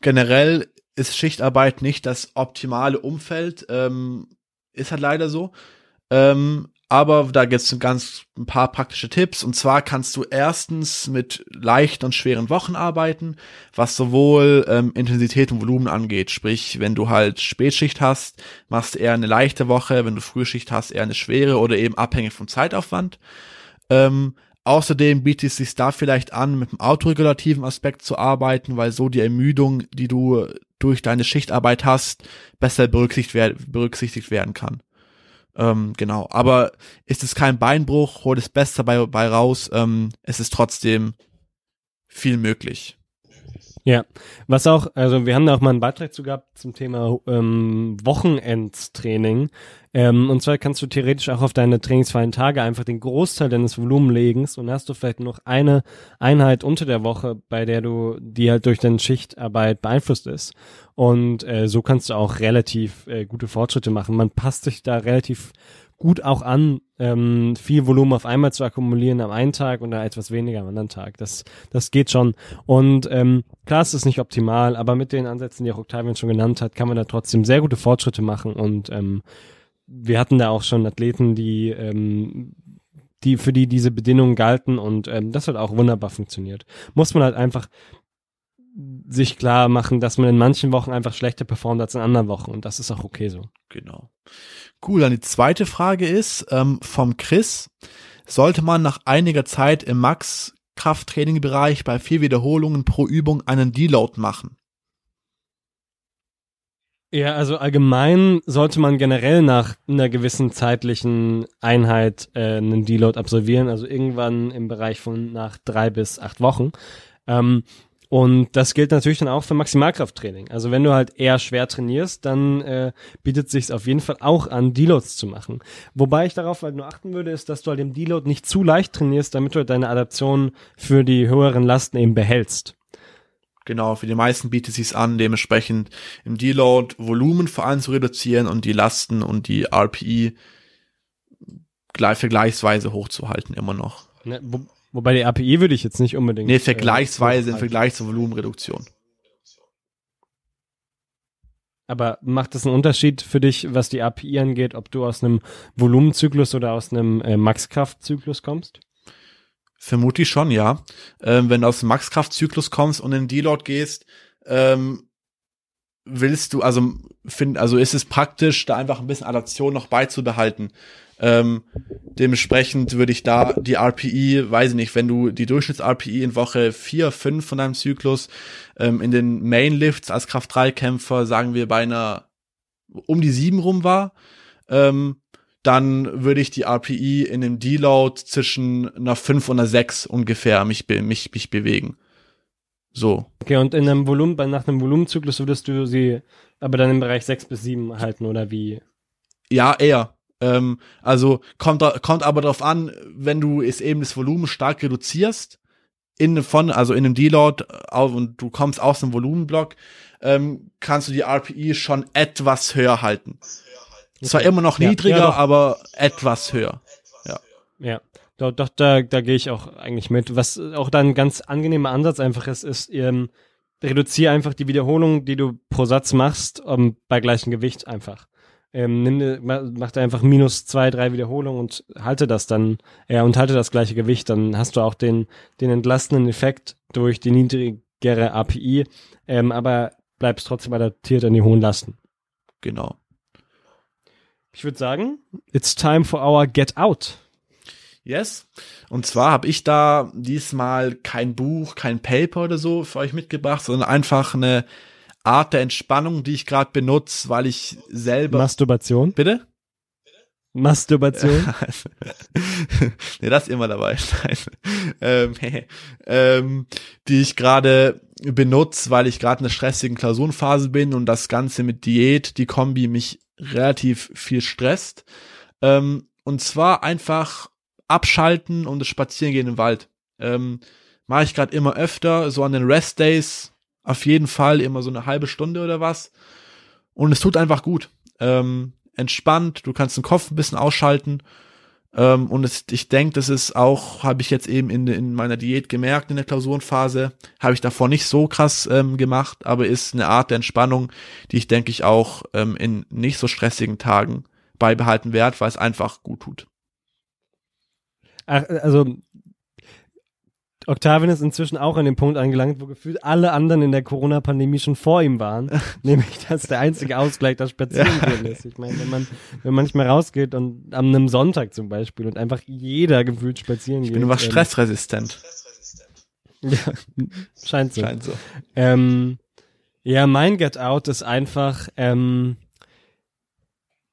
Speaker 2: generell ist Schichtarbeit nicht das optimale Umfeld, ähm, ist halt leider so. Ähm, aber da gibt es ganz ein paar praktische Tipps. Und zwar kannst du erstens mit leichten und schweren Wochen arbeiten, was sowohl ähm, Intensität und Volumen angeht. Sprich, wenn du halt Spätschicht hast, machst du eher eine leichte Woche, wenn du Frühschicht hast, eher eine schwere oder eben abhängig vom Zeitaufwand. Ähm, außerdem bietet es sich da vielleicht an, mit dem autoregulativen Aspekt zu arbeiten, weil so die Ermüdung, die du durch deine Schichtarbeit hast, besser berücksichtigt, berücksichtigt werden kann. Ähm, genau. Aber ist es kein Beinbruch, hol das Beste dabei, dabei raus. Ähm, es ist trotzdem viel möglich.
Speaker 1: Ja, was auch, also wir haben da auch mal einen Beitrag zu gehabt zum Thema ähm, Wochenendstraining. Ähm, und zwar kannst du theoretisch auch auf deine trainingsfreien Tage einfach den Großteil deines Volumen legen und hast du vielleicht noch eine Einheit unter der Woche, bei der du, die halt durch deine Schichtarbeit beeinflusst ist. Und äh, so kannst du auch relativ äh, gute Fortschritte machen. Man passt sich da relativ gut auch an, ähm, viel Volumen auf einmal zu akkumulieren am einen Tag und dann etwas weniger am anderen Tag. Das, das geht schon. Und ähm, klar, es ist nicht optimal, aber mit den Ansätzen, die auch Octavian schon genannt hat, kann man da trotzdem sehr gute Fortschritte machen. Und ähm, wir hatten da auch schon Athleten, die ähm, die für die diese Bedingungen galten und ähm, das hat auch wunderbar funktioniert. Muss man halt einfach sich klar machen, dass man in manchen Wochen einfach schlechter performt als in anderen Wochen und das ist auch okay so.
Speaker 2: Genau. Cool, dann die zweite Frage ist ähm, vom Chris. Sollte man nach einiger Zeit im Max-Krafttraining-Bereich bei vier Wiederholungen pro Übung einen Deload machen?
Speaker 1: Ja, also allgemein sollte man generell nach einer gewissen zeitlichen Einheit äh, einen Deload absolvieren, also irgendwann im Bereich von nach drei bis acht Wochen. Ähm, und das gilt natürlich dann auch für Maximalkrafttraining. Also wenn du halt eher schwer trainierst, dann äh, bietet sich auf jeden Fall auch an, Deloads zu machen. Wobei ich darauf halt nur achten würde, ist, dass du halt im Deload nicht zu leicht trainierst, damit du halt deine Adaption für die höheren Lasten eben behältst.
Speaker 2: Genau, für die meisten bietet es sich an, dementsprechend im Deload Volumen vor allem zu reduzieren und die Lasten und die RPI gleich vergleichsweise hochzuhalten immer noch.
Speaker 1: Ne, Wobei die API würde ich jetzt nicht unbedingt.
Speaker 2: Nee, vergleichsweise äh, im Vergleich zur Volumenreduktion.
Speaker 1: Aber macht es einen Unterschied für dich, was die API angeht, ob du aus einem Volumenzyklus oder aus einem äh, Maxkraftzyklus kommst?
Speaker 2: Vermutlich schon, ja. Ähm, wenn du aus dem Maxkraftzyklus kommst und in Deload gehst, ähm, willst du, also find, also ist es praktisch, da einfach ein bisschen Adaption noch beizubehalten. Ähm, dementsprechend würde ich da die RPI, weiß ich nicht, wenn du die Durchschnitts-RPI in Woche 4, 5 von deinem Zyklus ähm, in den Mainlifts als Kraft-3-Kämpfer, sagen wir, bei einer um die 7 rum war, ähm, dann würde ich die RPI in dem Deload zwischen einer 5 und einer 6 ungefähr mich, mich, mich bewegen. So.
Speaker 1: Okay, und in einem Volumen, nach einem Volumenzyklus würdest du sie aber dann im Bereich 6 bis 7 halten, oder wie?
Speaker 2: Ja, eher. Ähm, also kommt, kommt aber darauf an, wenn du es eben das Volumen stark reduzierst, in von, also in einem Deload äh, und du kommst aus dem Volumenblock, ähm, kannst du die RPI schon etwas höher halten. Okay. Zwar immer noch niedriger, ja, ja, aber etwas höher. Ja.
Speaker 1: Ja. Doch, doch da, da gehe ich auch eigentlich mit. Was auch dann ein ganz angenehmer Ansatz einfach ist, ist, ähm, reduziere einfach die Wiederholung, die du pro Satz machst, ähm, bei gleichem Gewicht einfach ähm, nimm, mach da einfach minus zwei, drei Wiederholungen und halte das dann, ja, und halte das gleiche Gewicht, dann hast du auch den, den entlastenden Effekt durch die niedrigere API, ähm, aber bleibst trotzdem adaptiert an die hohen Lasten.
Speaker 2: Genau.
Speaker 1: Ich würde sagen, it's time for our Get Out.
Speaker 2: Yes. Und zwar habe ich da diesmal kein Buch, kein Paper oder so für euch mitgebracht, sondern einfach eine Art der Entspannung, die ich gerade benutze, weil ich selber.
Speaker 1: Masturbation?
Speaker 2: Bitte?
Speaker 1: Masturbation?
Speaker 2: nee, das ist immer dabei. ähm, ähm, die ich gerade benutze, weil ich gerade in einer stressigen Klausurenphase bin und das Ganze mit Diät, die Kombi mich relativ viel stresst. Ähm, und zwar einfach abschalten und das Spazierengehen im Wald. Ähm, Mache ich gerade immer öfter, so an den Rest Days auf jeden Fall immer so eine halbe Stunde oder was. Und es tut einfach gut. Ähm, entspannt, du kannst den Kopf ein bisschen ausschalten. Ähm, und es, ich denke, das ist auch, habe ich jetzt eben in, in meiner Diät gemerkt, in der Klausurenphase, habe ich davor nicht so krass ähm, gemacht, aber ist eine Art der Entspannung, die ich denke ich auch ähm, in nicht so stressigen Tagen beibehalten werde, weil es einfach gut tut.
Speaker 1: Ach, also Octavian ist inzwischen auch an dem Punkt angelangt, wo gefühlt alle anderen in der Corona-Pandemie schon vor ihm waren. Nämlich, dass der einzige Ausgleich das Spazierengehen ja. ist. Ich meine, wenn man, wenn man nicht mehr rausgeht und an einem Sonntag zum Beispiel und einfach jeder gefühlt spazieren geht.
Speaker 2: Ich bin einfach ähm, stressresistent.
Speaker 1: Ja, scheint so. Scheint so. Ähm, ja, mein Get Out ist einfach, ähm,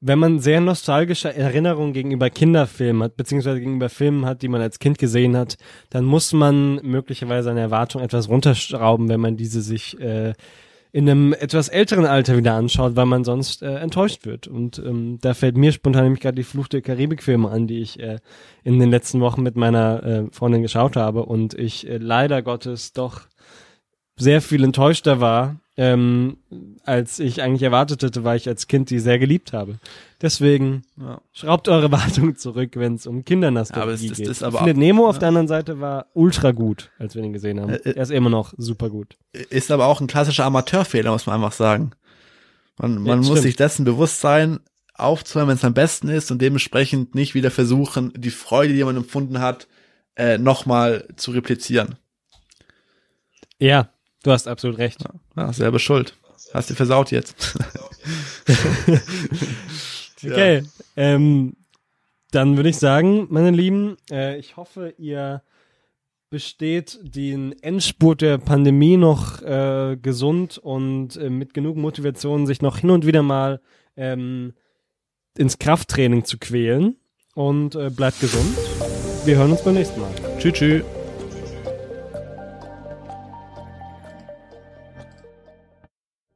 Speaker 1: wenn man sehr nostalgische Erinnerungen gegenüber Kinderfilmen hat, beziehungsweise gegenüber Filmen hat, die man als Kind gesehen hat, dann muss man möglicherweise seine Erwartung etwas runterschrauben, wenn man diese sich äh, in einem etwas älteren Alter wieder anschaut, weil man sonst äh, enttäuscht wird. Und ähm, da fällt mir spontan nämlich gerade die Fluch der Karibik-Filme an, die ich äh, in den letzten Wochen mit meiner äh, Freundin geschaut habe und ich äh, leider Gottes doch sehr viel enttäuschter war, ähm, als ich eigentlich erwartet hätte, weil ich als Kind die sehr geliebt habe. Deswegen
Speaker 2: Ja.
Speaker 1: schraubt eure Wartung zurück, wenn es um Kindernastalgie
Speaker 2: Ja, aber es- das-
Speaker 1: geht.
Speaker 2: das aber
Speaker 1: ich finde,
Speaker 2: auch-
Speaker 1: Nemo auf
Speaker 2: ja.
Speaker 1: der anderen Seite war ultra gut, als wir den gesehen haben.
Speaker 2: Äh, äh,
Speaker 1: er ist immer noch super gut.
Speaker 2: Ist aber auch ein klassischer Amateurfehler, muss man einfach sagen. Man, man
Speaker 1: Ja,
Speaker 2: muss
Speaker 1: stimmt.
Speaker 2: sich dessen bewusst sein, aufzuhören, wenn es am besten ist und dementsprechend nicht wieder versuchen, die Freude, die man empfunden hat, äh, nochmal zu replizieren.
Speaker 1: Ja, du hast absolut recht.
Speaker 2: Ja, selbe Schuld. Hast du versaut jetzt.
Speaker 1: Okay, ähm, dann würde ich sagen, meine Lieben, äh, ich hoffe, ihr besteht den Endspurt der Pandemie noch äh, gesund und äh, mit genug Motivation, sich noch hin und wieder mal ähm, ins Krafttraining zu quälen und äh, bleibt gesund. Wir hören uns beim nächsten Mal.
Speaker 2: Tschüss, tschüss.